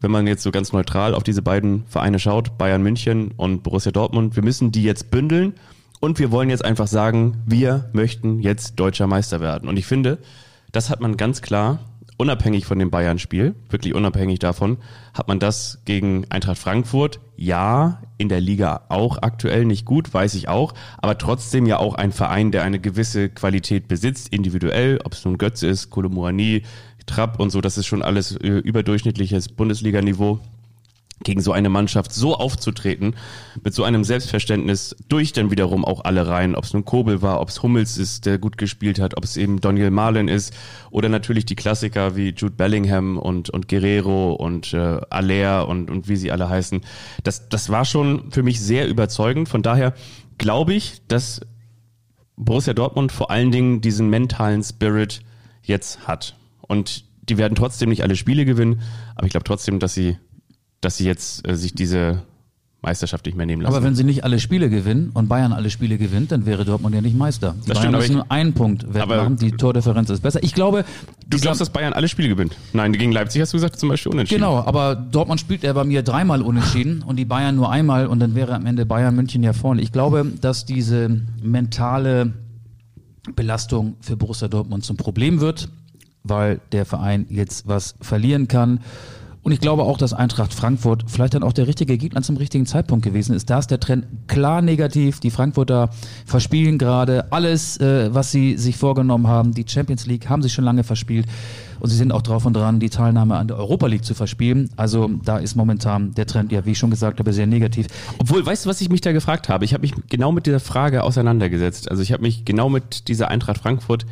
wenn man jetzt so ganz neutral auf diese beiden Vereine schaut, Bayern München und Borussia Dortmund, wir müssen die jetzt bündeln und wir wollen jetzt einfach sagen, wir möchten jetzt deutscher Meister werden. Und ich finde, das hat man ganz klar, unabhängig von dem Bayern-Spiel, wirklich unabhängig davon, hat man das gegen Eintracht Frankfurt, ja, in der Liga auch aktuell nicht gut, weiß ich auch, aber trotzdem ja auch ein Verein, der eine gewisse Qualität besitzt, individuell, ob es nun Götze ist, Kolomuani, Trapp und so, das ist schon alles äh, überdurchschnittliches Bundesliga-Niveau gegen so eine Mannschaft so aufzutreten, mit so einem Selbstverständnis durch dann wiederum auch alle rein, ob es nun Kobel war, ob es Hummels ist, der gut gespielt hat, ob es eben Daniel Marlin ist oder natürlich die Klassiker wie Jude Bellingham und, und Guerrero und äh, Aller und, und wie sie alle heißen. Das, das war schon für mich sehr überzeugend. Von daher glaube ich, dass Borussia Dortmund vor allen Dingen diesen mentalen Spirit jetzt hat. Und die werden trotzdem nicht alle Spiele gewinnen, aber ich glaube trotzdem, dass sie, dass sie jetzt äh, sich diese Meisterschaft nicht mehr nehmen lassen. Aber wenn sie nicht alle Spiele gewinnen und Bayern alle Spiele gewinnt, dann wäre Dortmund ja nicht Meister. Die Das Bayern stimmt, müssen ich- nur einen Punkt wettmachen, die Tordifferenz ist besser. Ich glaube, du glaubst, dass Bayern alle Spiele gewinnt? Nein, gegen Leipzig hast du gesagt, zum Beispiel unentschieden. Genau, aber Dortmund spielt ja bei mir dreimal unentschieden und die Bayern nur einmal und dann wäre am Ende Bayern München ja vorne. Ich glaube, dass diese mentale Belastung für Borussia Dortmund zum Problem wird, weil der Verein jetzt was verlieren kann. Und ich glaube auch, dass Eintracht Frankfurt vielleicht dann auch der richtige Gegner zum richtigen Zeitpunkt gewesen ist. Da ist der Trend klar negativ. Die Frankfurter verspielen gerade alles, äh, was sie sich vorgenommen haben. Die Champions League haben sie schon lange verspielt. Und sie sind auch drauf und dran, die Teilnahme an der Europa League zu verspielen. Also da ist momentan der Trend, ja, wie ich schon gesagt habe, sehr negativ. Obwohl, weißt du, was ich mich da gefragt habe? Ich habe mich genau mit dieser Frage auseinandergesetzt. Also ich habe mich genau mit dieser Eintracht Frankfurt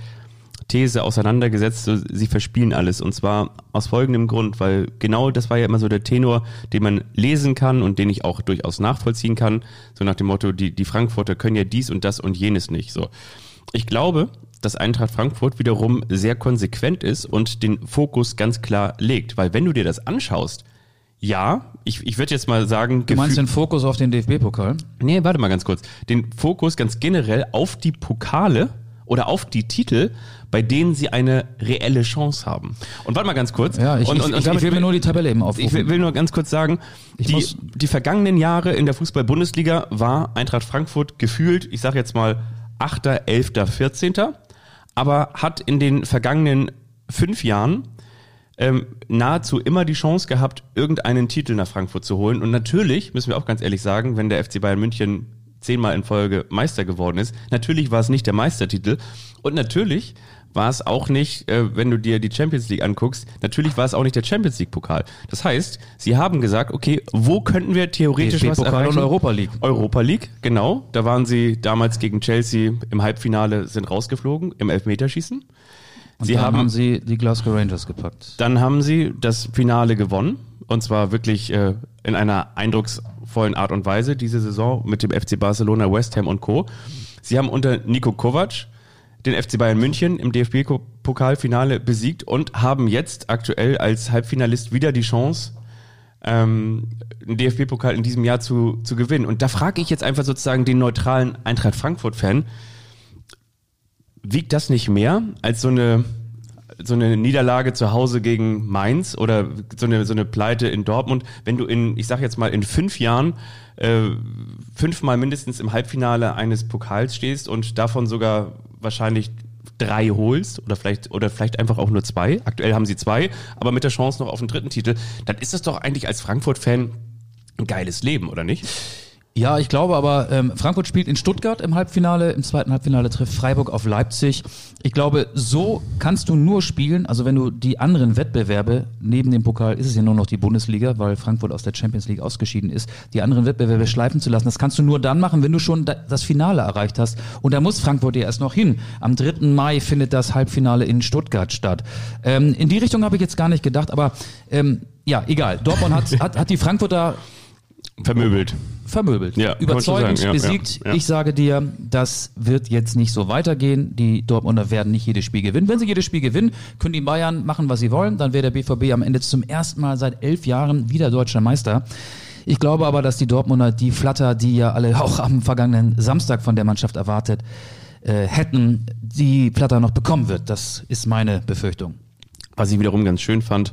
These auseinandergesetzt, so, sie verspielen alles. Und zwar aus folgendem Grund, weil genau das war ja immer so der Tenor, den man lesen kann und den ich auch durchaus nachvollziehen kann. So nach dem Motto, die, die Frankfurter können ja dies und das und jenes nicht. So. Ich glaube, dass Eintracht Frankfurt wiederum sehr konsequent ist und den Fokus ganz klar legt. Weil wenn du dir das anschaust, ja, ich, ich würde jetzt mal sagen, Du meinst den Fokus auf den DFB-Pokal? Nee, warte mal ganz kurz. Den Fokus ganz generell auf die Pokale oder auf die Titel, bei denen sie eine reelle Chance haben. Und warte mal ganz kurz. Ja, ich, und, ich, und, und ich, damit ich will mir nur die Tabelle eben aufrufen. ich will, will nur ganz kurz sagen, Ich die, die vergangenen Jahre in der Fußball-Bundesliga war Eintracht Frankfurt gefühlt, ich sage jetzt mal 8., 11., 14., aber hat in den vergangenen fünf Jahren ähm, nahezu immer die Chance gehabt, irgendeinen Titel nach Frankfurt zu holen. Und natürlich, müssen wir auch ganz ehrlich sagen, wenn der FC Bayern München zehnmal in Folge Meister geworden ist, natürlich war es nicht der Meistertitel. Und natürlich war es auch nicht, äh, wenn du dir die Champions League anguckst, natürlich war es auch nicht der Champions League Pokal. Das heißt, sie haben gesagt, okay, wo könnten wir theoretisch was DFB-Pokal erreichen? und Europa League. Europa League, genau. Da waren sie damals gegen Chelsea im Halbfinale, sind rausgeflogen im Elfmeterschießen. Und sie dann haben, haben sie die Glasgow Rangers gepackt. dann haben sie das Finale gewonnen. Und zwar wirklich äh, in einer eindrucksvollen Art und Weise diese Saison mit dem FC Barcelona, West Ham und Co. Sie haben unter Nico Kovac den FC Bayern München im DFB-Pokalfinale besiegt und haben jetzt aktuell als Halbfinalist wieder die Chance, ähm, den DFB-Pokal in diesem Jahr zu, zu gewinnen. Und da frage ich jetzt einfach sozusagen den neutralen Eintracht Frankfurt-Fan, wiegt das nicht mehr als so eine so eine Niederlage zu Hause gegen Mainz oder so eine so eine Pleite in Dortmund, wenn du in ich sag jetzt mal in fünf Jahren äh, fünfmal mindestens im Halbfinale eines Pokals stehst und davon sogar wahrscheinlich drei holst oder vielleicht oder vielleicht einfach auch nur zwei. Aktuell haben sie zwei, aber mit der Chance noch auf den dritten Titel, dann ist das doch eigentlich als Frankfurt-Fan ein geiles Leben, oder nicht? Ja, ich glaube aber, ähm, Frankfurt spielt in Stuttgart im Halbfinale, im zweiten Halbfinale trifft Freiburg auf Leipzig. Ich glaube, so kannst du nur spielen, also wenn du die anderen Wettbewerbe, neben dem Pokal ist es ja nur noch die Bundesliga, weil Frankfurt aus der Champions League ausgeschieden ist, die anderen Wettbewerbe schleifen zu lassen, das kannst du nur dann machen, wenn du schon da, das Finale erreicht hast. Und da muss Frankfurt ja erst noch hin. Am 3. Mai findet das Halbfinale in Stuttgart statt. Ähm, in die Richtung habe ich jetzt gar nicht gedacht, aber ähm, ja, egal. Dortmund hat, hat, hat die Frankfurter Vermöbelt. vermöbelt. Ja, Überzeugend. Ja, besiegt. ja, ja. Ich sage dir, das wird jetzt nicht so weitergehen. Die Dortmunder werden nicht jedes Spiel gewinnen. Wenn sie jedes Spiel gewinnen, können die Bayern machen, was sie wollen. Dann wäre der BVB am Ende zum ersten Mal seit elf Jahren wieder deutscher Meister. Ich glaube aber, dass die Dortmunder die Flatter, die ja alle auch am vergangenen Samstag von der Mannschaft erwartet äh, hätten, die Flatter noch bekommen wird. Das ist meine Befürchtung. Was ich wiederum ganz schön fand,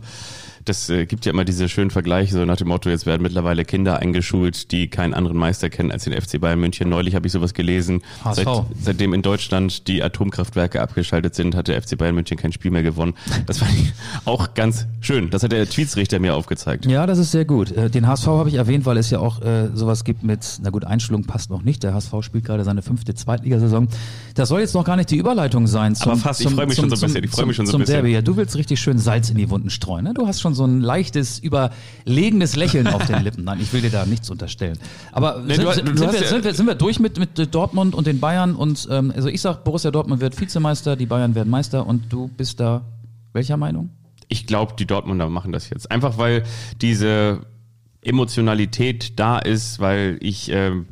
das äh, gibt ja immer diese schönen Vergleiche, so nach dem Motto, jetzt werden mittlerweile Kinder eingeschult, die keinen anderen Meister kennen als den FC Bayern München. Neulich habe ich sowas gelesen. Seit, seitdem in Deutschland die Atomkraftwerke abgeschaltet sind, hat der FC Bayern München kein Spiel mehr gewonnen. Das fand ich auch ganz schön. Das hat der Tweetsrichter mir aufgezeigt. Ja, das ist sehr gut. Äh, Den HSV habe ich erwähnt, weil es ja auch äh, sowas gibt mit, na gut, Einstellung passt noch nicht. Der HSV spielt gerade seine fünfte Zweitligasaison. Das soll jetzt noch gar nicht die Überleitung sein. Zum, Aber fast, ich zum, freu mich schon so ein bisschen, ich freu zum, mich schon so ein bisschen. Derby. Ja, du willst richtig schön Salz in die Wunden streuen. Ne? Du hast schon so ein leichtes, überlegenes Lächeln auf den Lippen. Nein, ich will dir da nichts unterstellen. Aber Nee, sind, du- sind, du sind, hast wir, ja- sind, wir, sind wir durch mit, mit Dortmund und den Bayern? Und ähm, also ich sag, Borussia Dortmund wird Vizemeister, die Bayern werden Meister und du bist da welcher Meinung? Ich glaube, die Dortmunder machen das jetzt. Einfach weil diese Emotionalität da ist, weil ich, ähm,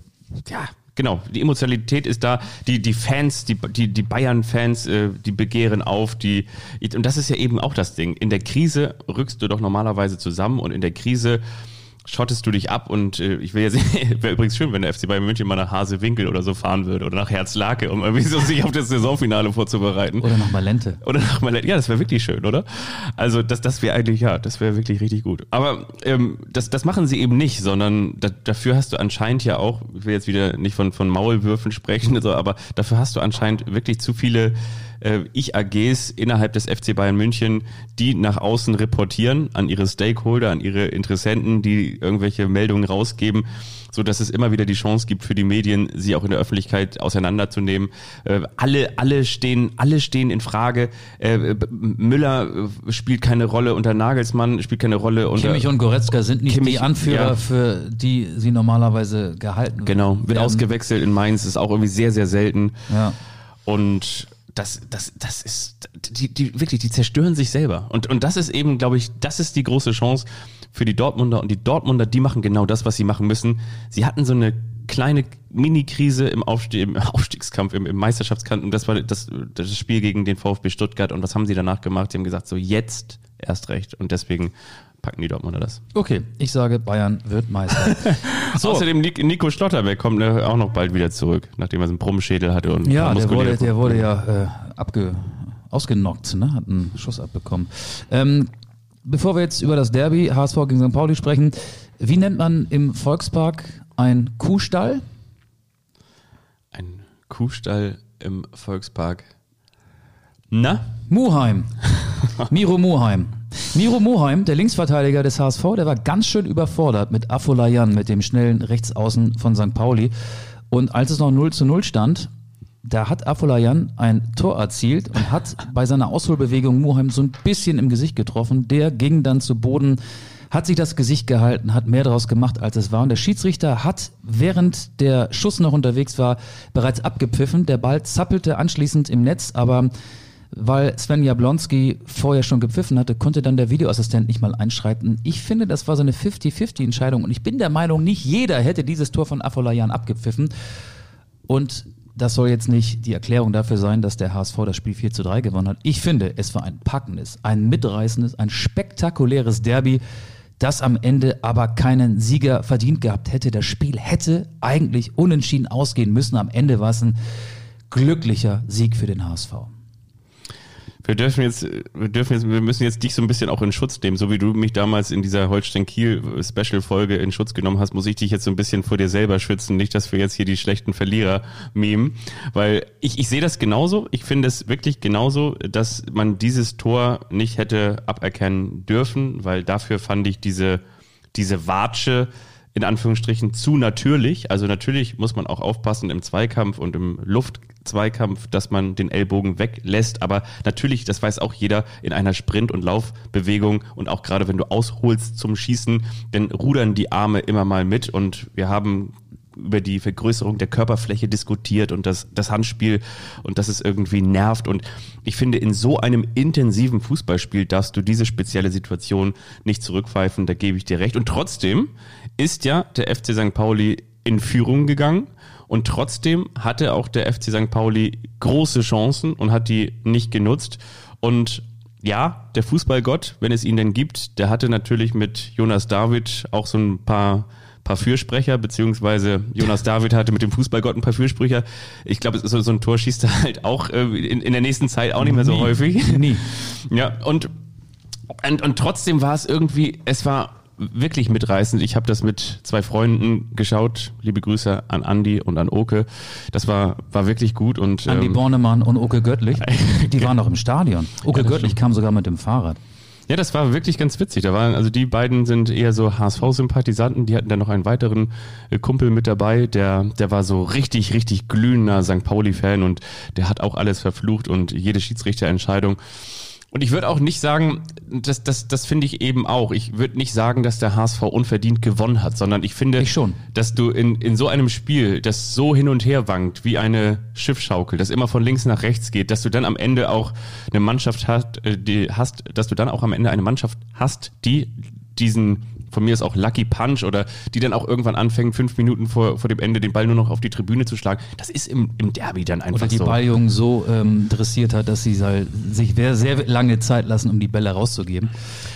ja, genau, die Emotionalität ist da. Die, die Fans, die, die, die Bayern-Fans, äh, die begehren auf, die, und das ist ja eben auch das Ding. In der Krise rückst du doch normalerweise zusammen und in der Krise schottest du dich ab und äh, ich will jetzt, wäre übrigens schön, wenn der FC Bayern München mal nach Hasewinkel oder so fahren würde oder nach Herzlake, um irgendwie so sich auf das Saisonfinale vorzubereiten. Oder nach Malente. Oder nach Malente. Ja, das wäre wirklich schön, oder? Also das, das wäre eigentlich, ja, das wäre wirklich richtig gut. Aber ähm, das, das machen sie eben nicht, sondern da, dafür hast du anscheinend ja auch, ich will jetzt wieder nicht von, von Maulwürfen sprechen, so, aber dafür hast du anscheinend wirklich zu viele äh, Ich-AGs innerhalb des FC Bayern München, die nach außen reportieren an ihre Stakeholder, an ihre Interessenten, die irgendwelche Meldungen rausgeben, so dass es immer wieder die Chance gibt für die Medien, sie auch in der Öffentlichkeit auseinanderzunehmen. Äh, alle, alle stehen, alle stehen in Frage. Äh, Müller äh, spielt keine Rolle unter Nagelsmann, spielt keine Rolle unter. Kimmich und Goretzka sind nicht Kimmich, die Anführer, ja. für die sie normalerweise gehalten Genau, wird werden. ausgewechselt in Mainz, ist auch irgendwie sehr, sehr selten. Ja. Und das, das, das ist, die, die, wirklich, die zerstören sich selber. Und, und das ist eben, glaube ich, das ist die große Chance für die Dortmunder. Und die Dortmunder, die machen genau das, was sie machen müssen. Sie hatten so eine kleine Mini-Krise im, Aufstieg, im Aufstiegskampf, im, im Meisterschaftskampf. Und das war das, das Spiel gegen den VfB Stuttgart. Und was haben sie danach gemacht? Sie haben gesagt, so jetzt erst recht. Und deswegen packen die Dortmunder das. Okay, ich sage, Bayern wird Meister. So. Außerdem Nic- Nico Schlotterbeck kommt ne, auch noch bald wieder zurück, nachdem er so einen Brummschädel hatte und Ja, der wurde, der wurde ja äh, abge, ausgenockt, ne? hat einen Schuss abbekommen. Ähm, bevor wir jetzt über das Derby HSV gegen St. Pauli sprechen, wie nennt man im Volkspark ein Kuhstall? Ein Kuhstall im Volkspark. Na? Muheim. Miro Muheim. Miro Muheim, der Linksverteidiger des HSV, der war ganz schön überfordert mit Afolayan, mit dem schnellen Rechtsaußen von St. Pauli. Und als es noch 0 zu 0 stand, da hat Afolayan ein Tor erzielt und hat bei seiner Ausholbewegung Muheim so ein bisschen im Gesicht getroffen. Der ging dann zu Boden, hat sich das Gesicht gehalten, hat mehr daraus gemacht, als es war. Und der Schiedsrichter hat, während der Schuss noch unterwegs war, bereits abgepfiffen. Der Ball zappelte anschließend im Netz, aber weil Sven Jablonski vorher schon gepfiffen hatte, konnte dann der Videoassistent nicht mal einschreiten. Ich finde, das war so eine 50-50-Entscheidung und ich bin der Meinung, nicht jeder hätte dieses Tor von Afolayan abgepfiffen. Und das soll jetzt nicht die Erklärung dafür sein, dass der HSV das Spiel 4 zu 3 gewonnen hat. Ich finde, es war ein packendes, ein mitreißendes, ein spektakuläres Derby, das am Ende aber keinen Sieger verdient gehabt hätte. Das Spiel hätte eigentlich unentschieden ausgehen müssen. Am Ende war es ein glücklicher Sieg für den HSV. Wir dürfen jetzt, wir dürfen jetzt, wir müssen jetzt dich so ein bisschen auch in Schutz nehmen. So wie du mich damals in dieser Holstein-Kiel-Special-Folge in Schutz genommen hast, muss ich dich jetzt so ein bisschen vor dir selber schützen. Nicht, dass wir jetzt hier die schlechten Verlierer memen. Weil ich, ich sehe das genauso. Ich finde es wirklich genauso, dass man dieses Tor nicht hätte aberkennen dürfen, weil dafür fand ich diese, diese Watsche, in Anführungsstrichen zu natürlich. Also natürlich muss man auch aufpassen im Zweikampf und im Luftzweikampf, dass man den Ellbogen weglässt. Aber natürlich, das weiß auch jeder, in einer Sprint- und Laufbewegung und auch gerade wenn du ausholst zum Schießen, dann rudern die Arme immer mal mit und wir haben über die Vergrößerung der Körperfläche diskutiert und das, das Handspiel und dass es irgendwie nervt. Und ich finde, in so einem intensiven Fußballspiel darfst du diese spezielle Situation nicht zurückpfeifen, da gebe ich dir recht. Und trotzdem ist ja der FC St. Pauli in Führung gegangen und trotzdem hatte auch der FC St. Pauli große Chancen und hat die nicht genutzt. Und ja, der Fußballgott, wenn es ihn denn gibt, der hatte natürlich mit Jonas David auch so ein paar paar Fürsprecher, beziehungsweise Jonas David hatte mit dem Fußballgott ein paar Fürsprecher. Ich glaube, so, so ein Tor schießt er halt auch äh, in, in der nächsten Zeit auch nicht mehr so Nie. häufig. Nie. Ja, und, und, und trotzdem war es irgendwie, es war wirklich mitreißend. Ich habe das mit zwei Freunden geschaut. Liebe Grüße an Andi und an Oke. Das war, war wirklich gut. Und, Andi ähm, Bornemann und Oke Göttlich, die waren noch im Stadion. Oke Göttlich kam sogar mit dem Fahrrad. Ja, das war wirklich ganz witzig. Da waren, also die beiden sind eher so HSV-Sympathisanten. Die hatten dann noch einen weiteren äh, Kumpel mit dabei, der, der war so richtig, richtig glühender St. Pauli-Fan und der hat auch alles verflucht und jede Schiedsrichterentscheidung. Und ich würde auch nicht sagen, das, das, das finde ich eben auch. Ich würde nicht sagen, dass der HSV unverdient gewonnen hat, sondern ich finde, Ich schon. dass du in, in so einem Spiel, das so hin und her wankt, wie eine Schiffschaukel, das immer von links nach rechts geht, dass du dann am Ende auch eine Mannschaft hast, äh, die hast, dass du dann auch am Ende eine Mannschaft hast, die diesen von mir ist auch Lucky Punch oder die dann auch irgendwann anfängt, fünf Minuten vor, vor dem Ende den Ball nur noch auf die Tribüne zu schlagen. Das ist im, im Derby dann einfach Oder die so. Balljungen so ähm, dressiert hat, dass sie halt sich sehr, sehr lange Zeit lassen, um die Bälle rauszugeben.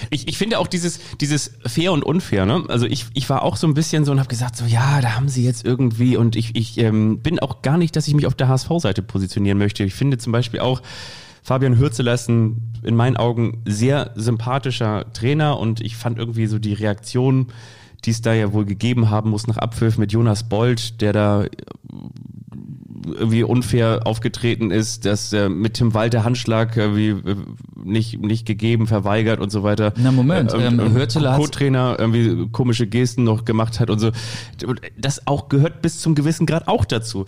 Ich, ich finde auch dieses, dieses fair und unfair, ne? Also ich, ich war auch so ein bisschen so und habe gesagt, so ja, da haben sie jetzt irgendwie und ich, ich ähm, bin auch gar nicht, dass ich mich auf der HSV-Seite positionieren möchte. Ich finde zum Beispiel auch, Fabian Hürzeler ist ein in meinen Augen sehr sympathischer Trainer und ich fand irgendwie so die Reaktion, die es da ja wohl gegeben haben muss nach Abpfiff mit Jonas Bold, der da irgendwie unfair aufgetreten ist, dass äh, mit Tim Walter Handschlag irgendwie äh, nicht, nicht gegeben, verweigert und so weiter. Na Moment, Äh, ähm, ähm, Hürzeler hat's- Co-Trainer irgendwie komische Gesten noch gemacht hat und so. Das auch gehört bis zum gewissen Grad auch dazu.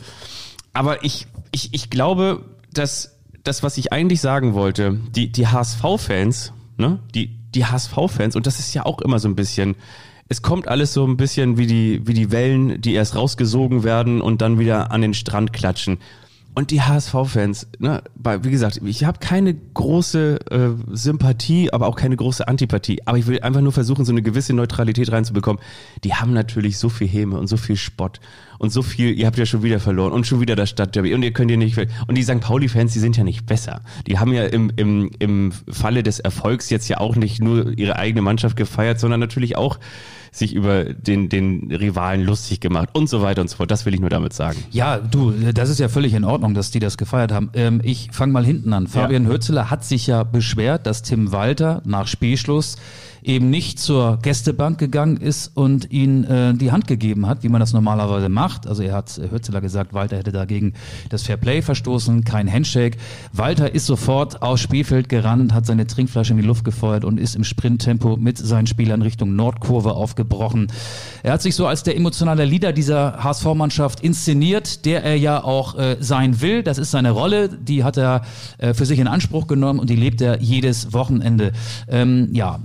Aber ich, ich, ich glaube, dass das, was ich eigentlich sagen wollte, die, die HSV-Fans, ne, die, die HSV-Fans, und das ist ja auch immer so ein bisschen, es kommt alles so ein bisschen wie die, wie die Wellen, die erst rausgesogen werden und dann wieder an den Strand klatschen. Und die HSV-Fans, ne, wie gesagt, ich habe keine große äh, Sympathie, aber auch keine große Antipathie. Aber ich will einfach nur versuchen, so eine gewisse Neutralität reinzubekommen. Die haben natürlich so viel Häme und so viel Spott und so viel, ihr habt ja schon wieder verloren und schon wieder das Stadtderby und ihr könnt ihr nicht. Und die St. Pauli-Fans, die sind ja nicht besser. Die haben ja im, im, im Falle des Erfolgs jetzt ja auch nicht nur ihre eigene Mannschaft gefeiert, sondern natürlich auch sich über den, den Rivalen lustig gemacht und so weiter und so fort. Das will ich nur damit sagen. Ja, du, das ist ja völlig in Ordnung, dass die das gefeiert haben. Ähm, ich fange mal hinten an. Fabian Hürzeler hat sich ja beschwert, dass Tim Walter nach Spielschluss eben nicht zur Gästebank gegangen ist und ihn äh, die Hand gegeben hat, wie man das normalerweise macht. Also er hat äh, Hürzeler gesagt, Walter hätte dagegen das Fairplay verstoßen, kein Handshake. Walter ist sofort aufs Spielfeld gerannt, hat seine Trinkflasche in die Luft gefeuert und ist im Sprinttempo mit seinen Spielern Richtung Nordkurve aufgebrochen. Er hat sich so als der emotionale Leader dieser HSV-Mannschaft inszeniert, der er ja auch äh, sein will. Das ist seine Rolle, die hat er äh, für sich in Anspruch genommen und die lebt er jedes Wochenende. Ähm, ja.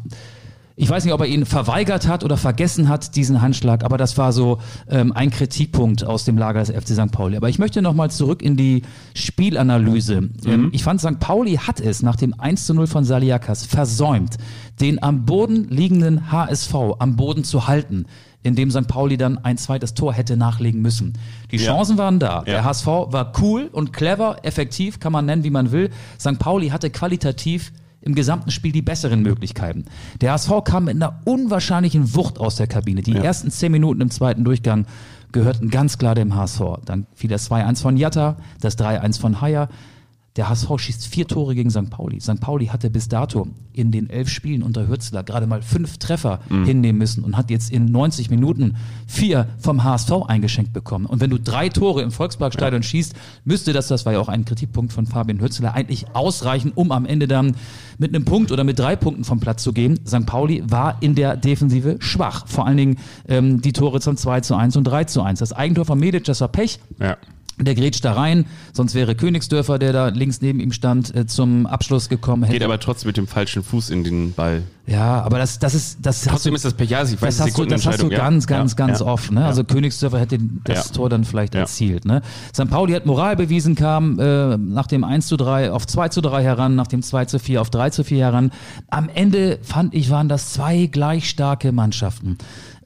Ich weiß nicht, ob er ihn verweigert hat oder vergessen hat, diesen Handschlag, aber das war so ähm, ein Kritikpunkt aus dem Lager des FC St. Pauli. Aber ich möchte nochmal zurück in die Spielanalyse. Ähm, ich fand, St. Pauli hat es nach dem 1 zu 0 von Saliakas versäumt, den am Boden liegenden HSV am Boden zu halten, indem St. Pauli dann ein zweites Tor hätte nachlegen müssen. Die Ja. Chancen waren da. Der Ja. HSV war cool und clever, effektiv, kann man nennen, wie man will. St. Pauli hatte qualitativ im gesamten Spiel die besseren Möglichkeiten. Der HSV kam mit einer unwahrscheinlichen Wucht aus der Kabine. Die ersten zehn Minuten im zweiten Durchgang gehörten ganz klar dem HSV. Dann fiel das 2-1 von Jatta, das 3-1 von Haier. Der HSV schießt vier Tore gegen St. Pauli. St. Pauli hatte bis dato in den elf Spielen unter Hürzler gerade mal fünf Treffer hinnehmen müssen und hat jetzt in 90 Minuten vier vom HSV eingeschenkt bekommen. Und wenn du drei Tore im Volksparkstadion schießt, müsste das, das war ja auch ein Kritikpunkt von Fabian Hürzler, eigentlich ausreichen, um am Ende dann mit einem Punkt oder mit drei Punkten vom Platz zu gehen. St. Pauli war in der Defensive schwach. Vor allen Dingen ähm, die Tore zum 2 zu 1 und 3 zu 1. Das Eigentor von Medic, das war Pech. Ja. Der grätscht da rein, sonst wäre Königsdörfer, der da links neben ihm stand, äh, zum Abschluss gekommen. Hätte, Geht aber trotzdem mit dem falschen Fuß in den Ball. ja, aber das, das ist, das hast Trotzdem du, ist das ich weiß, das hast du, das hast du ganz, ganz, Ja, ganz ja, oft. Ne? ja. Also Königsdörfer hätte das. Tor dann vielleicht erzielt. Ne? St. Pauli hat Moral bewiesen, kam äh, nach dem 1 zu 3 auf 2 zu 3 heran, nach dem 2 zu 4 auf 3 zu 4 heran. Am Ende fand ich, waren das zwei gleich starke Mannschaften.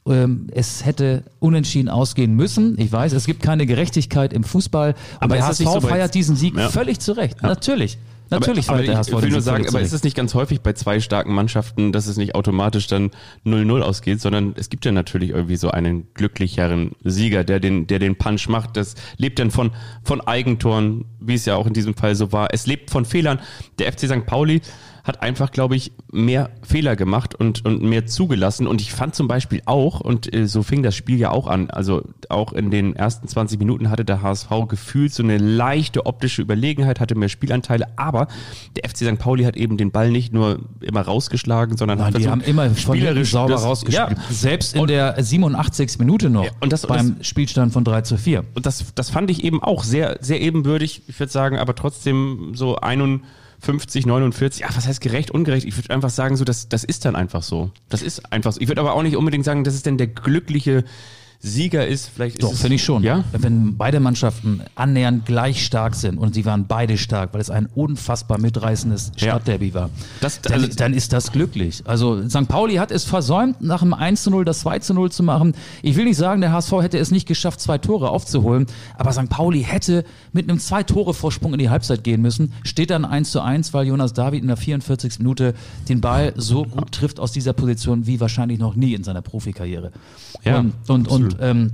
Ähm, es hätte unentschieden ausgehen müssen. Ich weiß, es gibt keine Gerechtigkeit im Fußball. Und Aber der HSV so feiert diesen Sieg Ja. völlig zurecht. Natürlich. Natürlich aber, feiert der aber HSV ich will nur sagen, aber ist es nicht ganz häufig bei zwei starken Mannschaften, dass es nicht automatisch dann 0-0 ausgeht, sondern es gibt ja natürlich irgendwie so einen glücklicheren Sieger, der den, der den Punch macht. Das lebt dann von, von Eigentoren, wie es ja auch in diesem Fall so war. Es lebt von Fehlern. Der FC St. Pauli hat einfach, glaube ich, mehr Fehler gemacht und, und mehr zugelassen. Und ich fand zum Beispiel auch, und äh, so fing das Spiel ja auch an, also auch in den ersten 20 Minuten hatte der HSV gefühlt so eine leichte optische Überlegenheit, hatte mehr Spielanteile, aber der FC St. Pauli hat eben den Ball nicht nur immer rausgeschlagen, sondern Nein, hat die versucht, haben immer spielerisch sauber das- rausgespielt. Ja. Selbst in der 87. Minute noch Ja, und das- beim Spielstand von 3 zu 4. Und das, das fand ich eben auch sehr, sehr ebenbürtig. Ich würde sagen, aber trotzdem so 51, 49. Ja, was heißt gerecht, ungerecht? Ich würde einfach sagen, so, das, das ist dann einfach so. Das ist einfach so. Ich würde aber auch nicht unbedingt sagen, das ist denn der glückliche Sieger ist. Vielleicht ist Doch, es- finde ich schon. Ja? Wenn beide Mannschaften annähernd gleich stark sind und sie waren beide stark, weil es ein unfassbar mitreißendes Ja. Stadtderby war, Das- dann, also- dann ist das glücklich. Also St. Pauli hat es versäumt, nach dem 1 zu 0 das 2 zu 0 zu machen. Ich will nicht sagen, der HSV hätte es nicht geschafft, zwei Tore aufzuholen, aber St. Pauli hätte mit einem Zwei-Tore-Vorsprung in die Halbzeit gehen müssen. Steht dann 1 zu 1, weil Jonas David in der 44. Minute den Ball so gut trifft aus dieser Position wie wahrscheinlich noch nie in seiner Profikarriere. Ja, und und, und absolut. ähm,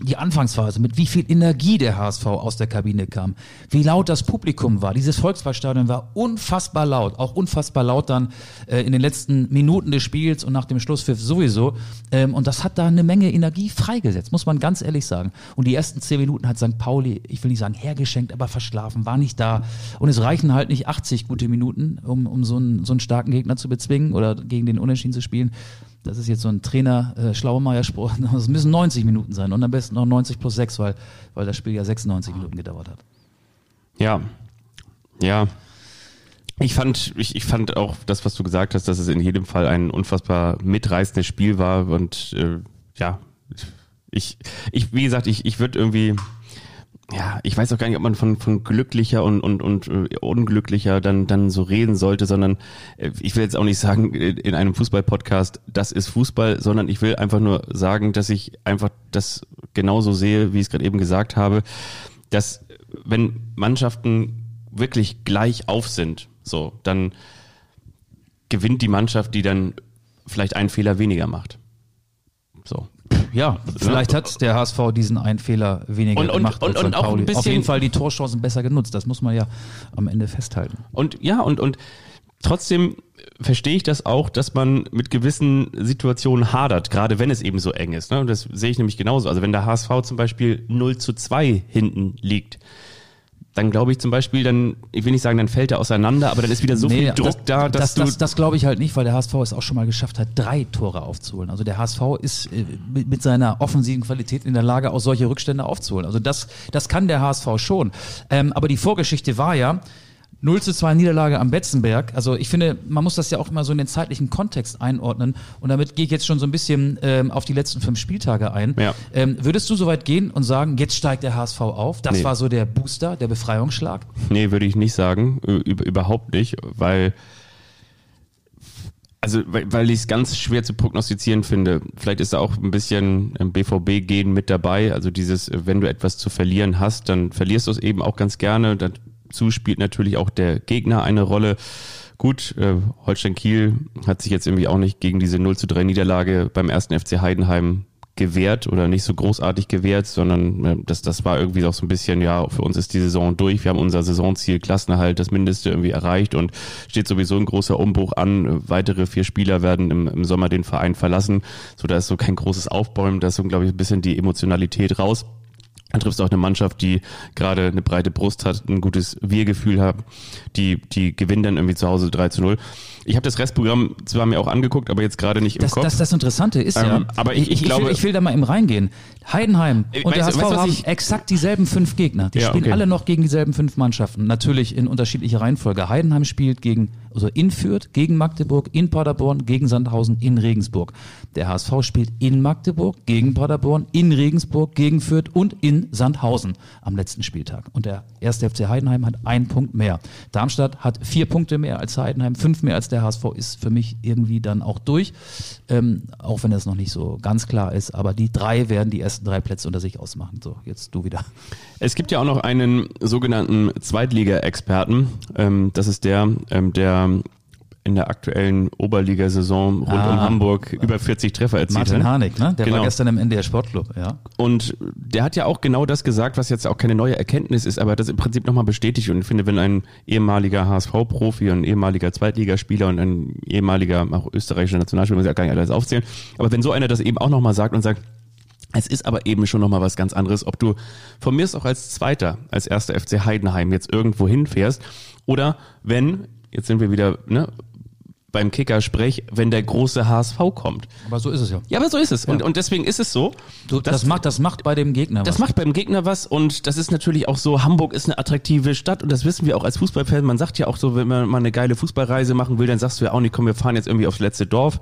die Anfangsphase, mit wie viel Energie der HSV aus der Kabine kam, wie laut das Publikum war. Dieses Volkswahlstadion war unfassbar laut, auch unfassbar laut dann äh, in den letzten Minuten des Spiels und nach dem Schlusspfiff sowieso. Ähm, und das hat da eine Menge Energie freigesetzt, muss man ganz ehrlich sagen. Und die ersten zehn Minuten hat St. Pauli, ich will nicht sagen hergeschenkt, aber verschlafen, war nicht da. Und es reichen halt nicht 80 gute Minuten, um, um so, einen, so einen starken Gegner zu bezwingen oder gegen den Unentschieden zu spielen. Das ist jetzt so ein Trainer äh, Schlaumeier-Spruch. Es müssen 90 Minuten sein und am besten noch 90 plus 6, weil, weil das Spiel ja 96 Minuten gedauert hat. Ja. Ja. Ich fand, ich, ich fand auch das, was du gesagt hast, dass es in jedem Fall ein unfassbar mitreißendes Spiel war und äh, ja, ich, ich, wie gesagt, ich, ich würde irgendwie, ja, ich weiß auch gar nicht, ob man von, von glücklicher und, und, und äh, unglücklicher dann, dann so reden sollte, sondern äh, ich will jetzt auch nicht sagen äh, in einem Fußball-Podcast, das ist Fußball, sondern ich will einfach nur sagen, dass ich einfach das genauso sehe, wie ich es gerade eben gesagt habe, dass wenn Mannschaften wirklich gleich auf sind, so, dann gewinnt die Mannschaft, die dann vielleicht einen Fehler weniger macht. So. Ja, vielleicht hat der HSV diesen einen Fehler weniger Und- und- gemacht und- als und auch ein Pauli. Auf bisschen- jeden Fall die Torchancen besser genutzt. Das muss man ja am Ende festhalten. Und ja, und, und trotzdem verstehe ich das auch, dass man mit gewissen Situationen hadert, gerade wenn es eben so eng ist. Ne? Und das sehe ich nämlich genauso. Also wenn der HSV zum Beispiel 0 zu 2 hinten liegt, dann glaube ich zum Beispiel, dann, ich will nicht sagen, dann fällt er auseinander, aber dann ist wieder so viel Druck da, dass das, du. das, das glaube ich halt nicht, weil der HSV es auch schon mal geschafft hat, drei Tore aufzuholen. Also der HSV ist äh, mit, mit seiner offensiven Qualität in der Lage, auch solche Rückstände aufzuholen. Also das, das kann der HSV schon. Ähm, aber die Vorgeschichte war ja, 0 zu 2 Niederlage am Betzenberg. Also ich finde, man muss das ja auch immer so in den zeitlichen Kontext einordnen. Und damit gehe ich jetzt schon so ein bisschen ähm, auf die letzten fünf Spieltage ein. Ja. Ähm, würdest du so weit gehen und sagen, jetzt steigt der HSV auf? Das Nee. war so der Booster, der Befreiungsschlag? Nee, würde ich nicht sagen. Überhaupt nicht, weil. Also, weil, ich es ganz schwer zu prognostizieren finde. Vielleicht ist da auch ein bisschen ähm, BVB-Gehen mit dabei. Also dieses, wenn du etwas zu verlieren hast, dann verlierst du es eben auch ganz gerne. Dazu spielt natürlich auch der Gegner eine Rolle. Gut, äh, Holstein Kiel hat sich jetzt irgendwie auch nicht gegen diese 0 zu 3 Niederlage beim ersten FC Heidenheim gewehrt oder nicht so großartig gewehrt, sondern äh, das, das war irgendwie auch so ein bisschen, ja, für uns ist die Saison durch, wir haben unser Saisonziel Klassenerhalt, das Mindeste irgendwie erreicht und steht sowieso ein großer Umbruch an. Weitere vier Spieler werden im, im Sommer den Verein verlassen, so da ist so kein großes Aufbäumen, da ist so, glaube ich, ein bisschen die Emotionalität raus. Dann triffst du auch eine Mannschaft, die gerade eine breite Brust hat, ein gutes Wir-Gefühl hat, die, die gewinnen dann irgendwie zu Hause 3 zu 0. Ich habe das Restprogramm zwar mir auch angeguckt, aber jetzt gerade nicht im Das, Kopf. das, das Interessante ist ja, Ähm, aber ich- ich will, glaube- ich will da mal eben reingehen. Heidenheim und der weißt du- HSV weißt haben ich- exakt dieselben fünf Gegner. Die Ja, spielen okay. alle noch gegen dieselben fünf Mannschaften. Natürlich in unterschiedlicher Reihenfolge. Heidenheim spielt gegen, also in Fürth, gegen Magdeburg, in Paderborn, gegen Sandhausen, in Regensburg. Der HSV spielt in Magdeburg, gegen Paderborn, in Regensburg, gegen Fürth und in Sandhausen am letzten Spieltag. Und der erste FC Heidenheim hat einen Punkt mehr. Darmstadt hat vier Punkte mehr als Heidenheim, fünf mehr als der HSV, ist für mich irgendwie dann auch durch. Ähm, auch wenn das noch nicht so ganz klar ist. Aber die drei werden die ersten drei Plätze unter sich ausmachen. So, jetzt du wieder. Es gibt ja auch noch einen sogenannten Zweitliga-Experten. Ähm, das ist der, ähm, der in der aktuellen Oberligasaison rund Ah. um Hamburg über 40 Treffer erzielt Martin hat. Harnik, ne? Der Genau. war gestern im NDR Sportclub, ja. Und der hat ja auch genau das gesagt, was jetzt auch keine neue Erkenntnis ist, aber das im Prinzip nochmal bestätigt. Und ich finde, wenn ein ehemaliger HSV-Profi und ein ehemaliger Zweitligaspieler und ein ehemaliger auch österreichischer Nationalspieler, muss ich ja gar nicht alles aufzählen, aber wenn so einer das eben auch nochmal sagt und sagt, es ist aber eben schon nochmal was ganz anderes, ob du von mir ist auch als Zweiter, als erster FC Heidenheim jetzt irgendwo hinfährst oder wenn, jetzt sind wir wieder, ne, beim Kicker sprech, wenn der große HSV kommt. Aber so ist es ja. Ja, aber so ist es. Und, und deswegen ist es so. Du, das, macht, das macht bei dem Gegner Das was. macht beim Gegner was und das ist natürlich auch so, Hamburg ist eine attraktive Stadt und das wissen wir auch als Fußballfan. Man sagt ja auch so, wenn man mal eine geile Fußballreise machen will, dann sagst du ja auch nicht, komm, wir fahren jetzt irgendwie aufs letzte Dorf,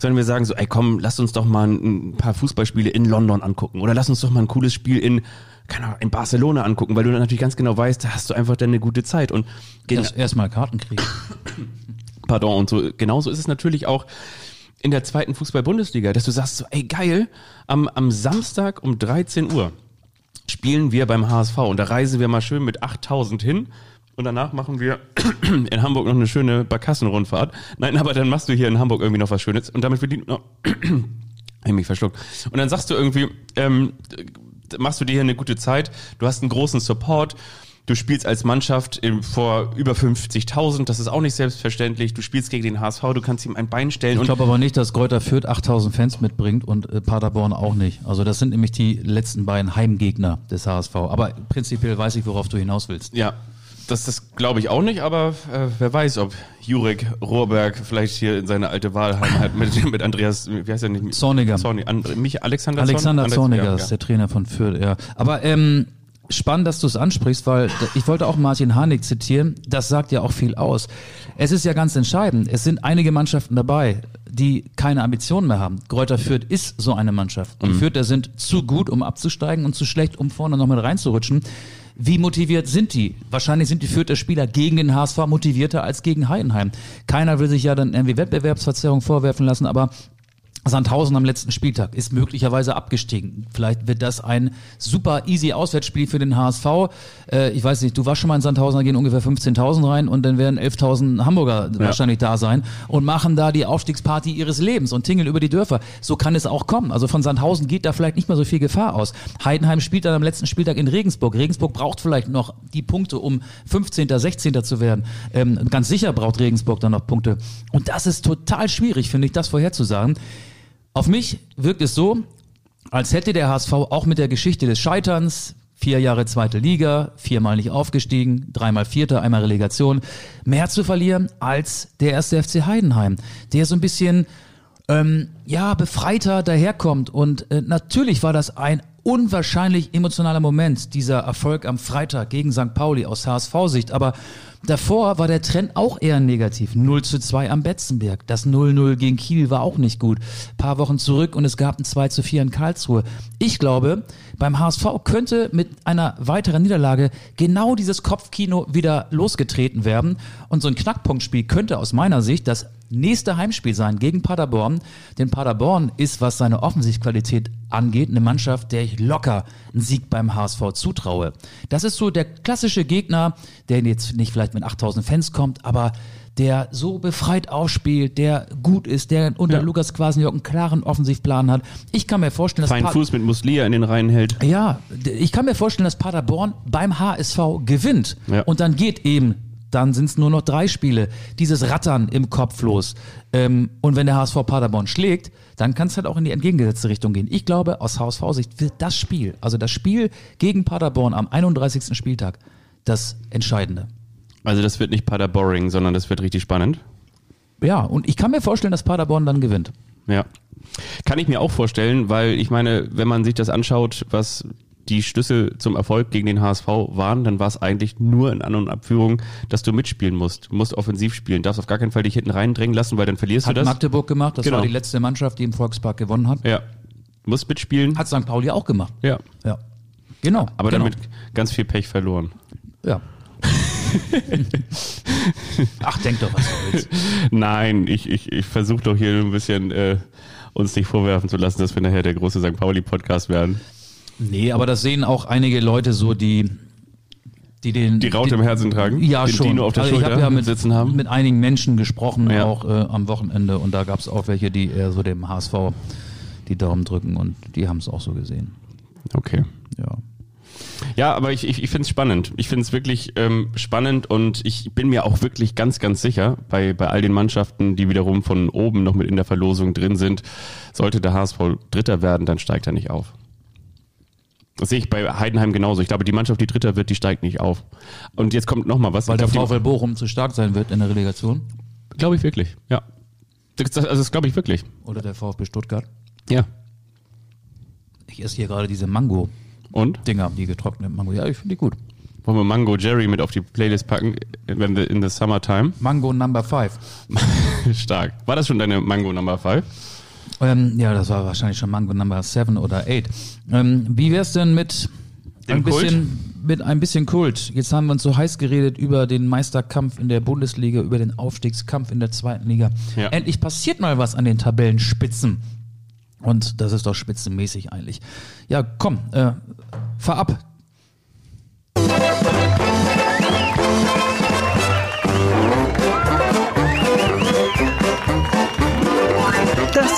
sondern wir sagen so, ey komm, lass uns doch mal ein, paar Fußballspiele in London angucken oder lass uns doch mal ein cooles Spiel in keine Ahnung, in Barcelona angucken, weil du dann natürlich ganz genau weißt, da hast du einfach dann eine gute Zeit und Erst, erstmal Karten kriegen. Pardon, und so genauso ist es natürlich auch in der zweiten Fußball-Bundesliga, dass du sagst so, ey geil, am, am Samstag um 13 Uhr spielen wir beim HSV und da reisen wir mal schön mit 8000 hin und danach machen wir in Hamburg noch eine schöne Barkassenrundfahrt. Nein, aber dann machst du hier in Hamburg irgendwie noch was Schönes und damit verdient noch ich mich verschluckt. Und dann sagst du irgendwie, ähm, machst du dir hier eine gute Zeit, du hast einen großen Support, du spielst als Mannschaft im, vor über 50.000, das ist auch nicht selbstverständlich, du spielst gegen den HSV, du kannst ihm ein Bein stellen Ich glaube aber nicht, dass Kräuter Fürth 8000 Fans mitbringt und äh, Paderborn auch nicht. Also das sind nämlich die letzten beiden Heimgegner des HSV. Aber prinzipiell weiß ich, worauf du hinaus willst. ja, das, das glaube ich auch nicht, aber äh, wer weiß, ob Jurek Rohrberg vielleicht hier in seine alte Wahlheimat mit, mit Andreas, wie heißt er nicht? Zorniger. Zorni, And, mich, Alexander, Alexander Zorn? Zorniger ja, ist der Trainer von Fürth, ja. Aber ähm, spannend, dass du es ansprichst, weil ich wollte auch Martin Harnik zitieren. Das sagt ja auch viel aus. Es ist ja ganz entscheidend. Es sind einige Mannschaften dabei, die keine Ambitionen mehr haben. Kräuter Fürth ist so eine Mannschaft. Die Fürther sind zu gut, um abzusteigen und zu schlecht, um vorne noch mit reinzurutschen. Wie motiviert sind die? Wahrscheinlich sind die Fürther Spieler gegen den HSV motivierter als gegen Heidenheim. Keiner will sich ja dann irgendwie Wettbewerbsverzerrung vorwerfen lassen, aber Sandhausen am letzten Spieltag ist möglicherweise abgestiegen. Vielleicht wird das ein super easy Auswärtsspiel für den HSV. Äh, ich weiß nicht, du warst schon mal in Sandhausen, da gehen ungefähr 15.000 rein und dann werden 11.000 Hamburger wahrscheinlich da sein und machen da die Aufstiegsparty ihres Lebens und tingeln über die Dörfer. So kann es auch kommen. Also von Sandhausen geht da vielleicht nicht mehr so viel Gefahr aus. Heidenheim spielt dann am letzten Spieltag in Regensburg. Regensburg braucht vielleicht noch die Punkte, um 15., 16. zu werden. Ähm, ganz sicher braucht Regensburg dann noch Punkte. Und das ist total schwierig, finde ich, das vorherzusagen. Auf mich wirkt es so, als hätte der HSV auch mit der Geschichte des Scheiterns, vier Jahre zweite Liga, viermal nicht aufgestiegen, dreimal Vierter, einmal Relegation, mehr zu verlieren als der erste FC Heidenheim, der so ein bisschen ähm, ja befreiter daherkommt. Und äh, natürlich war das ein unwahrscheinlich emotionaler Moment, dieser Erfolg am Freitag gegen St. Pauli aus HSV-Sicht. Aber davor war der Trend auch eher negativ. 0 zu 2 am Betzenberg. Das 0-0 gegen Kiel war auch nicht gut. paar Wochen zurück und es gab ein 2 zu 4 in Karlsruhe. Ich glaube, beim HSV könnte mit einer weiteren Niederlage genau dieses Kopfkino wieder losgetreten werden. Und so ein Knackpunktspiel könnte aus meiner Sicht das nächste Heimspiel sein gegen Paderborn. Denn Paderborn ist, was seine Offensivqualität angeht, eine Mannschaft, der ich locker einen Sieg beim HSV zutraue. Das ist so der klassische Gegner, der jetzt nicht vielleicht mit 8000 Fans kommt, aber der so befreit ausspielt, der gut ist, der unter Ja. Lukas Kwasniok einen klaren Offensivplan hat. Ich kann mir vorstellen, dass feinen Pa- Fuß mit Muslia in den Reihen hält. ja, ich kann mir vorstellen, dass Paderborn beim HSV gewinnt. Ja. Und dann geht eben, dann sind es nur noch drei Spiele, dieses Rattern im Kopf los. Ähm, und wenn der HSV Paderborn schlägt, dann kann es halt auch in die entgegengesetzte Richtung gehen. Ich glaube, aus HSV-Sicht wird das Spiel, also das Spiel gegen Paderborn am 31. Spieltag, das Entscheidende. Also das wird nicht Paderboring, sondern das wird richtig spannend. Ja, und ich kann mir vorstellen, dass Paderborn dann gewinnt. Ja. Kann ich mir auch vorstellen, weil ich meine, wenn man sich das anschaut, was die Schlüssel zum Erfolg gegen den HSV waren, dann war es eigentlich nur in An- und Abführung, dass du mitspielen musst. Du musst offensiv spielen, darfst auf gar keinen Fall dich hinten reindrängen lassen, weil dann verlierst Hat du das. Magdeburg gemacht, das Genau. war die letzte Mannschaft, die im Volkspark gewonnen hat. ja. Musst mitspielen. Hat St. Pauli auch gemacht. ja. Ja. Genau. Aber genau. damit ganz viel Pech verloren. Ja. Ach, denk doch, was du willst. Nein, ich, ich, ich versuche doch hier ein bisschen äh, uns nicht vorwerfen zu lassen, dass wir nachher der große St. Pauli-Podcast werden. Nee, aber das sehen auch einige Leute so, die, die den. Die Raute die, im Herzen tragen, Ja, den schon. Dino auf der also ich Schulter habe ja mit, sitzen haben. mit einigen Menschen gesprochen, Ja. auch äh, am Wochenende. Und da gab es auch welche, die eher so dem HSV die Daumen drücken. Und die haben es auch so gesehen. Okay. Ja. Ja, aber ich, ich, ich finde es spannend. Ich finde es wirklich ähm, spannend und ich bin mir auch wirklich ganz, ganz sicher, bei, bei all den Mannschaften, die wiederum von oben noch mit in der Verlosung drin sind, sollte der HSV Dritter werden, dann steigt er nicht auf. Das sehe ich bei Heidenheim genauso. Ich glaube, die Mannschaft, die Dritter wird, die steigt nicht auf. Und jetzt kommt noch mal was. Weil der VfL Bochum zu stark sein wird in der Relegation. Glaube ich wirklich, ja. Das, das, also das glaube ich wirklich. Oder der VfB Stuttgart. Ja. Ich esse hier gerade diese Mango-Dinger, Und? die getrockneten Mango. Ja, ich finde die gut. Wollen wir Mango Jerry mit auf die Playlist packen, wenn wir in the summertime? Mango Number 5. Stark. War das schon deine Mango Number 5? Ähm, ja, das war wahrscheinlich schon Mango Number 7 oder 8. Ähm, wie wär's denn mit Dem ein Kult? bisschen mit ein bisschen Kult? Jetzt haben wir uns so heiß geredet über den Meisterkampf in der Bundesliga, über den Aufstiegskampf in der zweiten Liga. Ja. Endlich passiert mal was an den Tabellenspitzen. Und das ist doch spitzenmäßig eigentlich. Ja, komm, äh, fahr ab.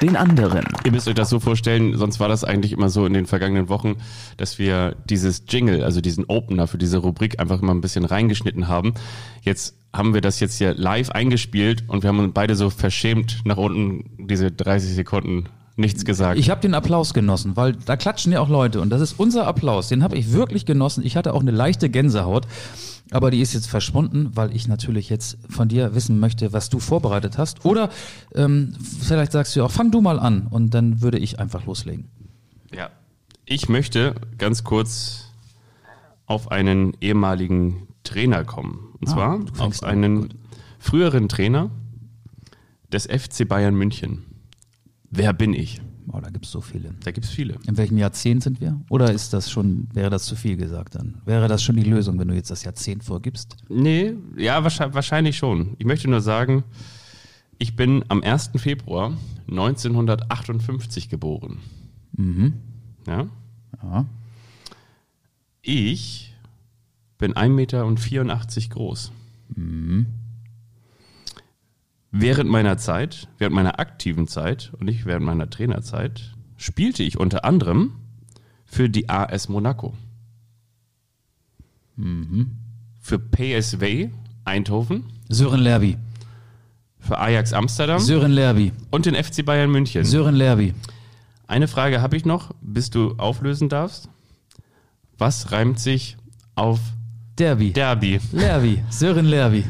den anderen. Ihr müsst euch das so vorstellen, sonst war das eigentlich immer so in den vergangenen Wochen, dass wir dieses Jingle, also diesen Opener für diese Rubrik einfach immer ein bisschen reingeschnitten haben. Jetzt haben wir das jetzt hier live eingespielt und wir haben uns beide so verschämt nach unten diese 30 Sekunden nichts gesagt. Ich habe den Applaus genossen, weil da klatschen ja auch Leute und das ist unser Applaus. Den habe ich wirklich genossen. Ich hatte auch eine leichte Gänsehaut, aber die ist jetzt verschwunden, weil ich natürlich jetzt von dir wissen möchte, was du vorbereitet hast. Oder ähm, vielleicht sagst du auch, fang du mal an und dann würde ich einfach loslegen. Ja. Ich möchte ganz kurz auf einen ehemaligen Trainer kommen. Und Ah, zwar auf einen früheren Trainer des FC Bayern München. Wer bin ich? Oh, da gibt's so viele. Da gibt's viele. In welchem Jahrzehnt sind wir? Oder ist das schon, wäre das zu viel gesagt dann? Wäre das schon die Lösung, wenn du jetzt das Jahrzehnt vorgibst? Nee, ja, wahrscheinlich, schon. Ich möchte nur sagen, ich bin am 1. Februar 1958 geboren. Ja? Ja. Ich bin 1,84 Meter groß. Während meiner Zeit, während meiner aktiven Zeit und nicht während meiner Trainerzeit, spielte ich unter anderem für die AS Monaco. Für PSV Eindhoven, Sören Lerby. für Ajax Amsterdam Sören Lerby. und den FC Bayern München. Sören Lerby. Eine Frage habe ich noch, bis du auflösen darfst. Was reimt sich auf Derby. Derby? Lerby. Sören Lerby.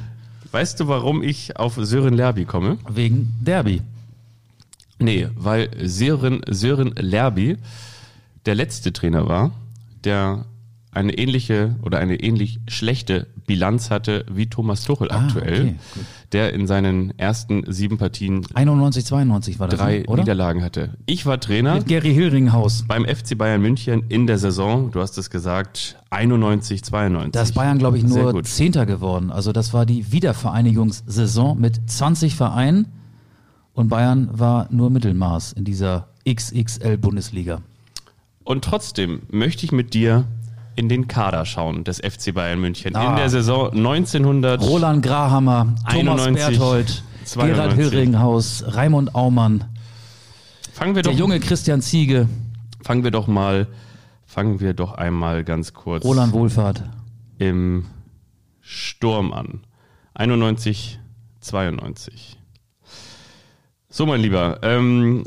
Weißt du, warum ich auf Sören Lerby komme? Wegen Derby. Nee, weil Sören, Sören Lerby der letzte Trainer war, der eine ähnliche oder eine ähnlich schlechte Bilanz hatte wie Thomas Tuchel Ah, aktuell, okay, der in seinen ersten sieben Partien 91, 92 war das, drei ne, oder? Niederlagen hatte. Ich war Trainer Mit Gary Hilringhaus. beim FC Bayern München in der Saison, du hast es gesagt, 91, 92. Da ist Bayern, glaube ich, nur. Zehnter geworden. Also das war die Wiedervereinigungssaison mit 20 Vereinen und Bayern war nur Mittelmaß in dieser XXL-Bundesliga. Und trotzdem möchte ich mit dir in den Kader schauen des FC Bayern München. Ah. In der Saison 1900. Roland Grahammer, Thomas 91, Berthold, 92. Gerald Hilringhaus, Raimund Aumann, Fangen wir der doch, junge Christian Ziege, fangen wir doch mal, fangen wir doch einmal ganz kurz Roland Wohlfahrt. im Sturm an. 91, 92. So, mein Lieber, ähm,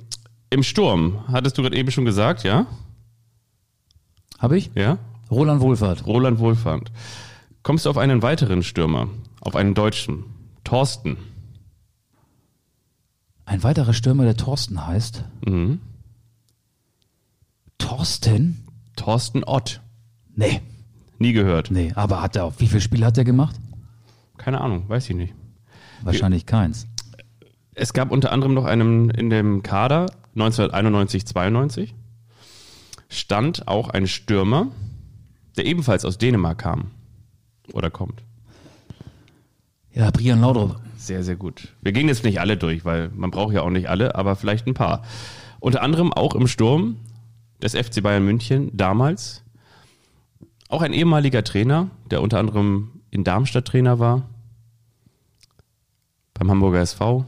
im Sturm, hattest du gerade eben schon gesagt, ja? Habe ich? Ja? Roland Wohlfahrt. Roland Wohlfahrt. Kommst du auf einen weiteren Stürmer, auf einen Deutschen, Thorsten. Ein weiterer Stürmer, der Thorsten heißt. Mhm. Thorsten? Thorsten Ott. Nee, Nie gehört. nee, aber hat er, wie viele Spiele hat er gemacht? Keine Ahnung, weiß ich nicht. Wahrscheinlich keins. Es gab unter anderem noch einen in dem Kader 1991, 92 stand auch ein Stürmer, der ebenfalls aus Dänemark kam oder kommt. Ja, Brian Laudrup. Sehr, sehr gut. Wir gehen jetzt nicht alle durch, weil man braucht ja auch nicht alle, aber vielleicht ein paar. Unter anderem auch im Sturm des FC Bayern München damals. Auch ein ehemaliger Trainer, der unter anderem in Darmstadt Trainer war. Beim Hamburger SV.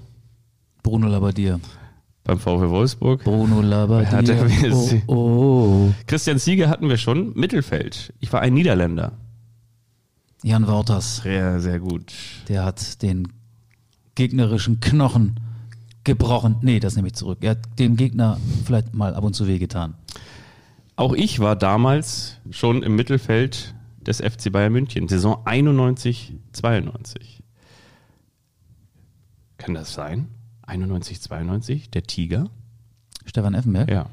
Bruno Labbadia. Beim VfL Wolfsburg. Bruno Labbadia. Oh, oh. Christian Ziege hatten wir schon. Mittelfeld. Ich war ein Niederländer. Jan Wouters, Sehr, sehr gut. der hat den gegnerischen Knochen gebrochen. Nee, das nehme ich zurück. Er hat dem Gegner vielleicht mal ab und zu wehgetan. Auch ich war damals schon im Mittelfeld des FC Bayern München. Saison 91, 92. Kann das sein? 91, 92? Der Tiger? Stefan Effenberg, Ja,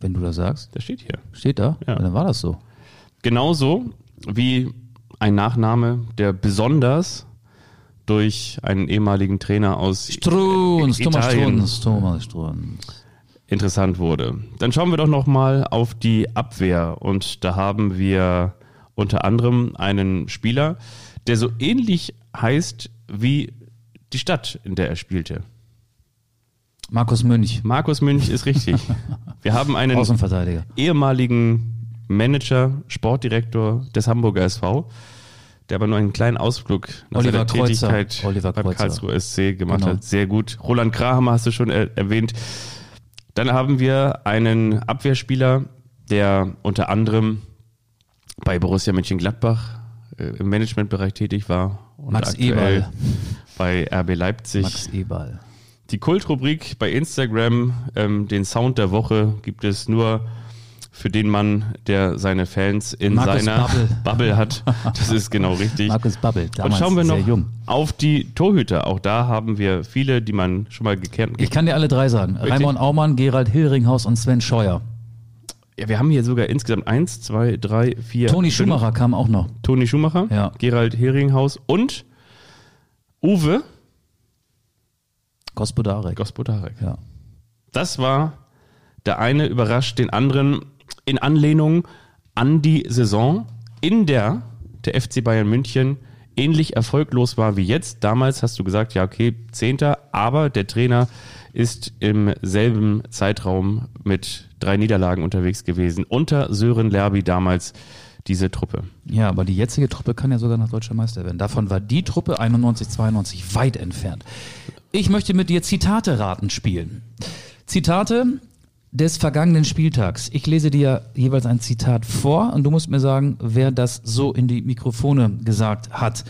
wenn du das sagst, der steht hier. steht da. Ja. Dann war das so. Genauso wie ein Nachname, der besonders durch einen ehemaligen Trainer aus Strunz, Thomas Strunz, Thomas Strunz. interessant wurde. Dann schauen wir doch noch mal auf die Abwehr und da haben wir unter anderem einen Spieler, der so ähnlich heißt wie die Stadt, in der er spielte. Markus Münch, Markus Münch ist richtig. Wir haben einen Außenverteidiger. ehemaligen Manager, Sportdirektor des Hamburger SV, der aber nur einen kleinen Ausflug nach Oliver seiner Kreuzer. Tätigkeit Oliver beim Kreuzer. Karlsruher SC gemacht Genau. hat. Sehr gut. Roland Krahammer hast du schon er erwähnt. Dann haben wir einen Abwehrspieler, der unter anderem bei Borussia Mönchengladbach äh, im Managementbereich tätig war. Und Max Eberl. bei RB Leipzig. Max Eberl. Die Kultrubrik bei Instagram, ähm, den Sound der Woche, gibt es nur für den Mann, der seine Fans in Markus seiner Babbel. Bubble hat. Das ist genau richtig. Markus Und damals schauen wir noch jung. auf die Torhüter. Auch da haben wir viele, die man schon mal gekannt Ich kann dir alle drei sagen. Raimund Aumann, Gerald Hillringhaus und Sven Scheuer. ja, Wir haben hier sogar insgesamt eins, zwei, drei, vier. Toni. Schumacher kam auch noch. Toni Schumacher, Ja. Gerald Heringhaus und Uwe Gospodarek. Gospodarek. Ja. Das war der eine überrascht den anderen in Anlehnung an die Saison, in der der FC Bayern München ähnlich erfolglos war wie jetzt. Damals hast du gesagt, ja, okay, Zehnter, aber der Trainer ist im selben Zeitraum mit drei Niederlagen unterwegs gewesen. Unter Sören Lerby damals diese Truppe. Ja, aber die jetzige Truppe kann ja sogar noch deutscher Meister werden. Davon war die Truppe 91, 92 weit entfernt. Ich möchte mit dir Zitate raten spielen. Zitate des vergangenen Spieltags. Ich lese dir jeweils ein Zitat vor und du musst mir sagen, wer das so in die Mikrofone gesagt hat.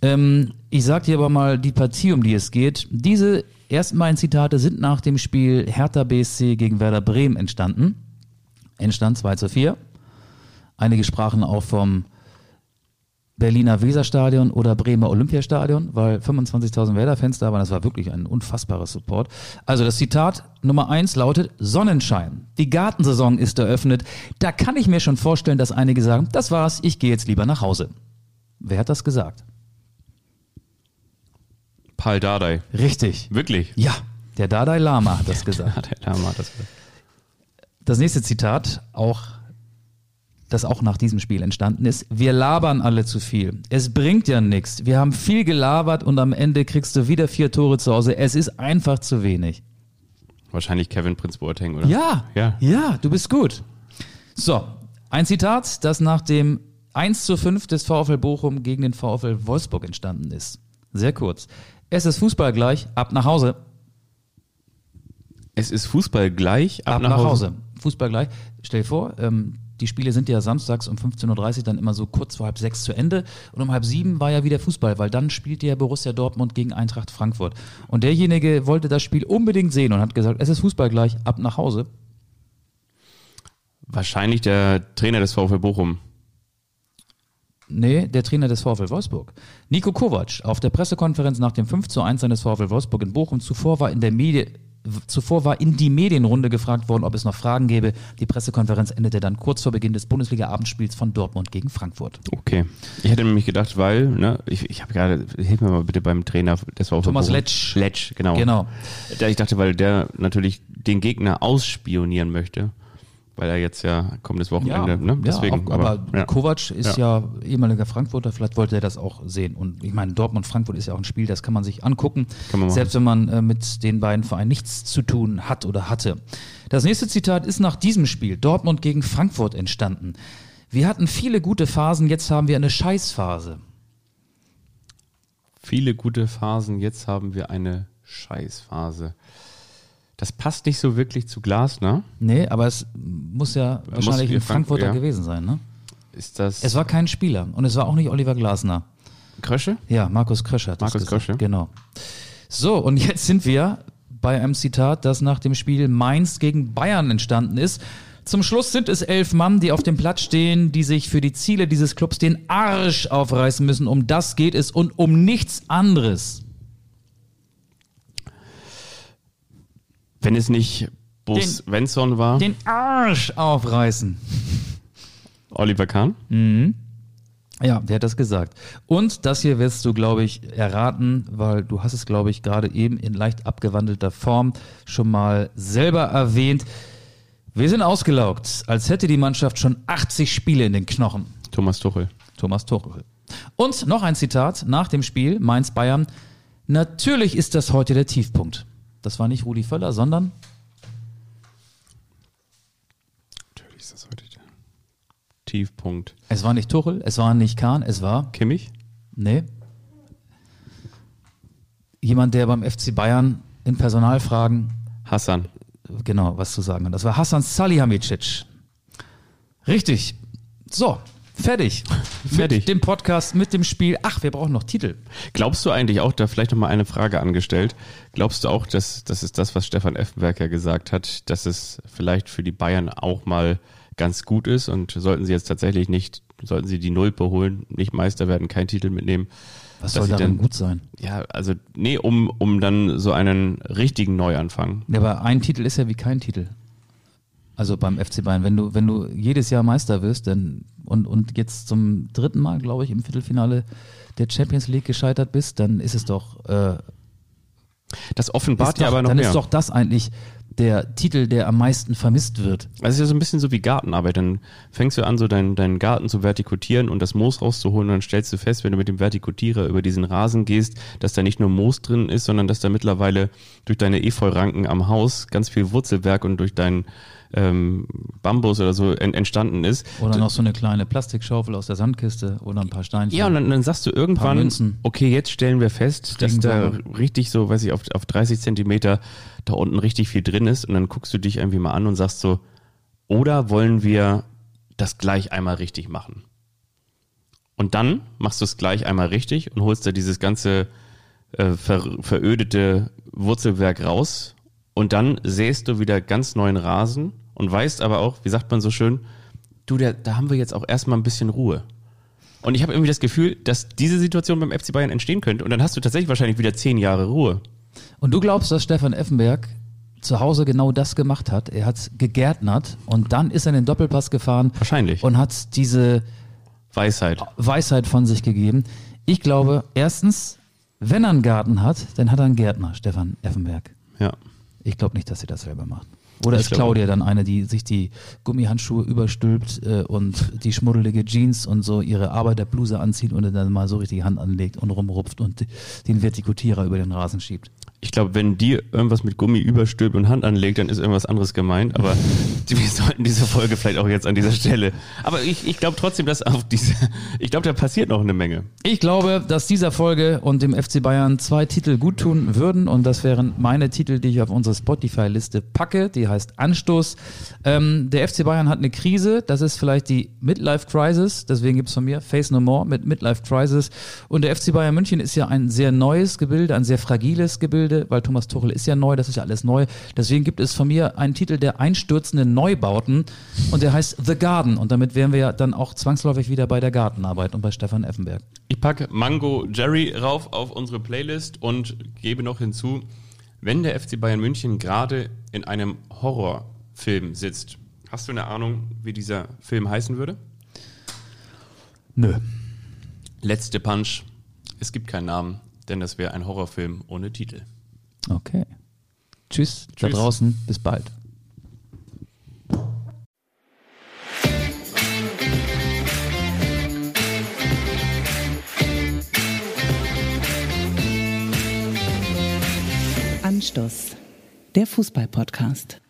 Ähm, ich sag dir aber mal die Partie, um die es geht. Diese ersten beiden Zitate sind nach dem Spiel Hertha BSC gegen Werder Bremen entstanden. Endstand 2 zu 4. Einige sprachen auch vom Berliner Weserstadion oder Bremer Olympiastadion, weil 25.000 Werder-Fans da waren. Das war wirklich ein unfassbares Support. Also das Zitat Nummer eins lautet Sonnenschein. Die Gartensaison ist eröffnet. Da kann ich mir schon vorstellen, dass einige sagen, das war's, ich gehe jetzt lieber nach Hause. Wer hat das gesagt? Paul Dardai. Richtig. Wirklich. Ja, der Dalai Lama hat das gesagt. Hat der Lama das gesagt. Das nächste Zitat, auch das auch nach diesem Spiel entstanden ist. Wir labern alle zu viel. Es bringt ja nichts. Wir haben viel gelabert und am Ende kriegst du wieder vier Tore zu Hause. Es ist einfach zu wenig. Wahrscheinlich Kevin Prinz Boateng, oder? Ja, Ja. ja, du bist gut. So, ein Zitat, das nach dem 1 zu 5 des VfL Bochum gegen den VfL Wolfsburg entstanden ist. Sehr kurz. Es ist Fußball gleich, ab nach Hause. Es ist Fußball gleich. Ab, nach, Hause. Fußball gleich. Stell dir vor, ähm, die Spiele sind ja samstags um 15.30 Uhr dann immer so kurz vor halb sechs zu Ende. Und um halb sieben war ja wieder Fußball, weil dann spielte ja Borussia Dortmund gegen Eintracht Frankfurt. Und derjenige wollte das Spiel unbedingt sehen und hat gesagt, es ist Fußball gleich, ab nach Hause. Wahrscheinlich der Trainer des VfL Bochum. Nee, der Trainer des VfL Wolfsburg. Nico Kovac auf der Pressekonferenz nach dem 5 zu 1 seines VfL Wolfsburg in Bochum. Zuvor war in der Medie, zuvor war in die Medienrunde gefragt worden, ob es noch Fragen gäbe. Die Pressekonferenz endete dann kurz vor Beginn des Bundesliga-Abendspiels von Dortmund gegen Frankfurt. Okay. Ich hätte nämlich gedacht, weil, ne, ich, ich habe gerade, hilf mir mal bitte beim Trainer des VfL Thomas Bochum. Letsch. Letsch, genau. Genau. Ich dachte, weil der natürlich den Gegner ausspionieren möchte, weil er jetzt ja kommendes Wochenende, ne? Deswegen. ja, auch, aber, ja. Kovac ist ja. ehemaliger Frankfurter, vielleicht wollte er das auch sehen. Und ich meine, Dortmund-Frankfurt ist ja auch ein Spiel, das kann man sich angucken, man selbst wenn man äh, mit den beiden Vereinen nichts zu tun hat oder hatte. Das nächste Zitat ist nach diesem Spiel, Dortmund gegen Frankfurt, entstanden. Wir hatten viele gute Phasen, jetzt haben wir eine Scheißphase. Viele gute Phasen, jetzt haben wir eine Scheißphase. Das passt nicht so wirklich zu Glasner. Nee, aber es muss ja wahrscheinlich in ein Frank- Frankfurter ja. gewesen sein, ne? Ist das Es war kein Spieler und es war auch nicht Oliver Glasner. Krösche? Ja, Markus Kröscher hat das Markus gesagt. Krösche. Genau. So, und jetzt sind wir bei einem Zitat, das nach dem Spiel Mainz gegen Bayern entstanden ist. Zum Schluss sind es elf Mann, die auf dem Platz stehen, die sich für die Ziele dieses Clubs den Arsch aufreißen müssen. Um das geht es und um nichts anderes. Wenn es nicht Bo Svensson war, Den Arsch aufreißen. Oliver Kahn. Ja, der hat das gesagt. Und das hier wirst du, glaube ich, erraten, weil du hast es, glaube ich, gerade eben in leicht abgewandelter Form schon mal selber erwähnt. Wir sind ausgelaugt, als hätte die Mannschaft schon 80 Spiele in den Knochen. Thomas Tuchel. Thomas Tuchel. Und noch ein Zitat nach dem Spiel Mainz-Bayern. Natürlich ist das heute der Tiefpunkt. Das war nicht Rudi Völler, sondern Natürlich ist das heute der Tiefpunkt. es war nicht Tuchel, es war nicht Kahn, es war Kimmich? Nee. Jemand, der beim FC Bayern in Personalfragen Hassan. genau was zu sagen hat. Das war Hassan Salihamidzic. Richtig. So, fertig. Fertig. Mit dem Podcast, mit dem Spiel. Ach, wir brauchen noch Titel. Glaubst du eigentlich auch, da vielleicht noch mal eine Frage angestellt, glaubst du auch, dass das ist das, was Stefan Effenberg ja gesagt hat, dass es vielleicht für die Bayern auch mal ganz gut ist und sollten sie jetzt tatsächlich nicht, sollten sie die Null beholen, nicht Meister werden, keinen Titel mitnehmen. Was soll daran dann- gut sein? Ja, also nee, um, um dann so einen richtigen Neuanfang. Ja, aber ein Titel ist ja wie kein Titel. Also beim FC Bayern, wenn du, wenn du jedes Jahr Meister wirst, dann und, und jetzt zum dritten Mal, glaube ich, im Viertelfinale der Champions League gescheitert bist, dann ist es doch äh, Das offenbart ja doch, aber noch dann mehr. ist doch das eigentlich der Titel, der am meisten vermisst wird. Also es ist ja so ein bisschen so wie Gartenarbeit. Dann fängst du an, so deinen, deinen Garten zu vertikutieren und das Moos rauszuholen und dann stellst du fest, wenn du mit dem Vertikutierer über diesen Rasen gehst, dass da nicht nur Moos drin ist, sondern dass da mittlerweile durch deine Efeuranken am Haus ganz viel Wurzelwerk und durch deinen ähm, Bambus oder so en entstanden ist. Oder noch so eine kleine Plastikschaufel aus der Sandkiste oder ein paar Steinchen. Ja, und dann, dann sagst du irgendwann, okay, jetzt stellen wir fest, dass da richtig so, weiß ich, auf, auf 30 Zentimeter da unten richtig viel drin ist und dann guckst du dich irgendwie mal an und sagst so, oder wollen wir das gleich einmal richtig machen? Und dann machst du es gleich einmal richtig und holst da dieses ganze äh, ver verödete Wurzelwerk raus und dann säst du wieder ganz neuen Rasen und weißt aber auch, wie sagt man so schön, du, da, da haben wir jetzt auch erstmal ein bisschen Ruhe. Und ich habe irgendwie das Gefühl, dass diese Situation beim FC Bayern entstehen könnte und dann hast du tatsächlich wahrscheinlich wieder zehn Jahre Ruhe. Und du glaubst, dass Stefan Effenberg zu Hause genau das gemacht hat? Er hat gegärtnert und dann ist er in den Doppelpass gefahren Wahrscheinlich. und hat diese Weisheit. Weisheit von sich gegeben. Ich glaube, erstens, wenn er einen Garten hat, dann hat er einen Gärtner, Stefan Effenberg. Ja. Ich glaube nicht, dass sie das selber macht. Oder Ich ist Claudia dann eine, die sich die Gummihandschuhe überstülpt äh, und die schmuddelige Jeans und so ihre Arbeiterbluse anzieht und dann mal so richtig die Hand anlegt und rumrupft und den Vertikutierer über den Rasen schiebt? Ich glaube, wenn die irgendwas mit Gummi überstülpt und Hand anlegt, dann ist irgendwas anderes gemeint. Aber wir sollten diese Folge vielleicht auch jetzt an dieser Stelle. Aber ich, ich glaube trotzdem, dass auf diese, ich glaube, da passiert noch eine Menge. Ich glaube, dass dieser Folge und dem FC Bayern zwei Titel gut tun würden und das wären meine Titel, die ich auf unsere Spotify-Liste packe. Die heißt Anstoß. Ähm, der FC Bayern hat eine Krise. Das ist vielleicht die Midlife Crisis. Deswegen gibt's von mir Face No More mit Midlife Crisis. Und der FC Bayern München ist ja ein sehr neues Gebilde, ein sehr fragiles Gebilde, weil Thomas Tuchel ist ja neu. Das ist ja alles neu. Deswegen gibt es von mir einen Titel der einstürzenden Neubauten und der heißt The Garden. Und damit wären wir ja dann auch zwangsläufig wieder bei der Gartenarbeit und bei Stefan Effenberg. Ich packe Mango Jerry rauf auf unsere Playlist und gebe noch hinzu, wenn der FC Bayern München gerade in einem Horrorfilm sitzt, hast du eine Ahnung, wie dieser Film heißen würde? Nö. Letzte Punch. Es gibt keinen Namen, denn das wäre ein Horrorfilm ohne Titel. Okay. Tschüss, da Tschüss. draußen. Bis bald. Anstoß, der Fußball-Podcast.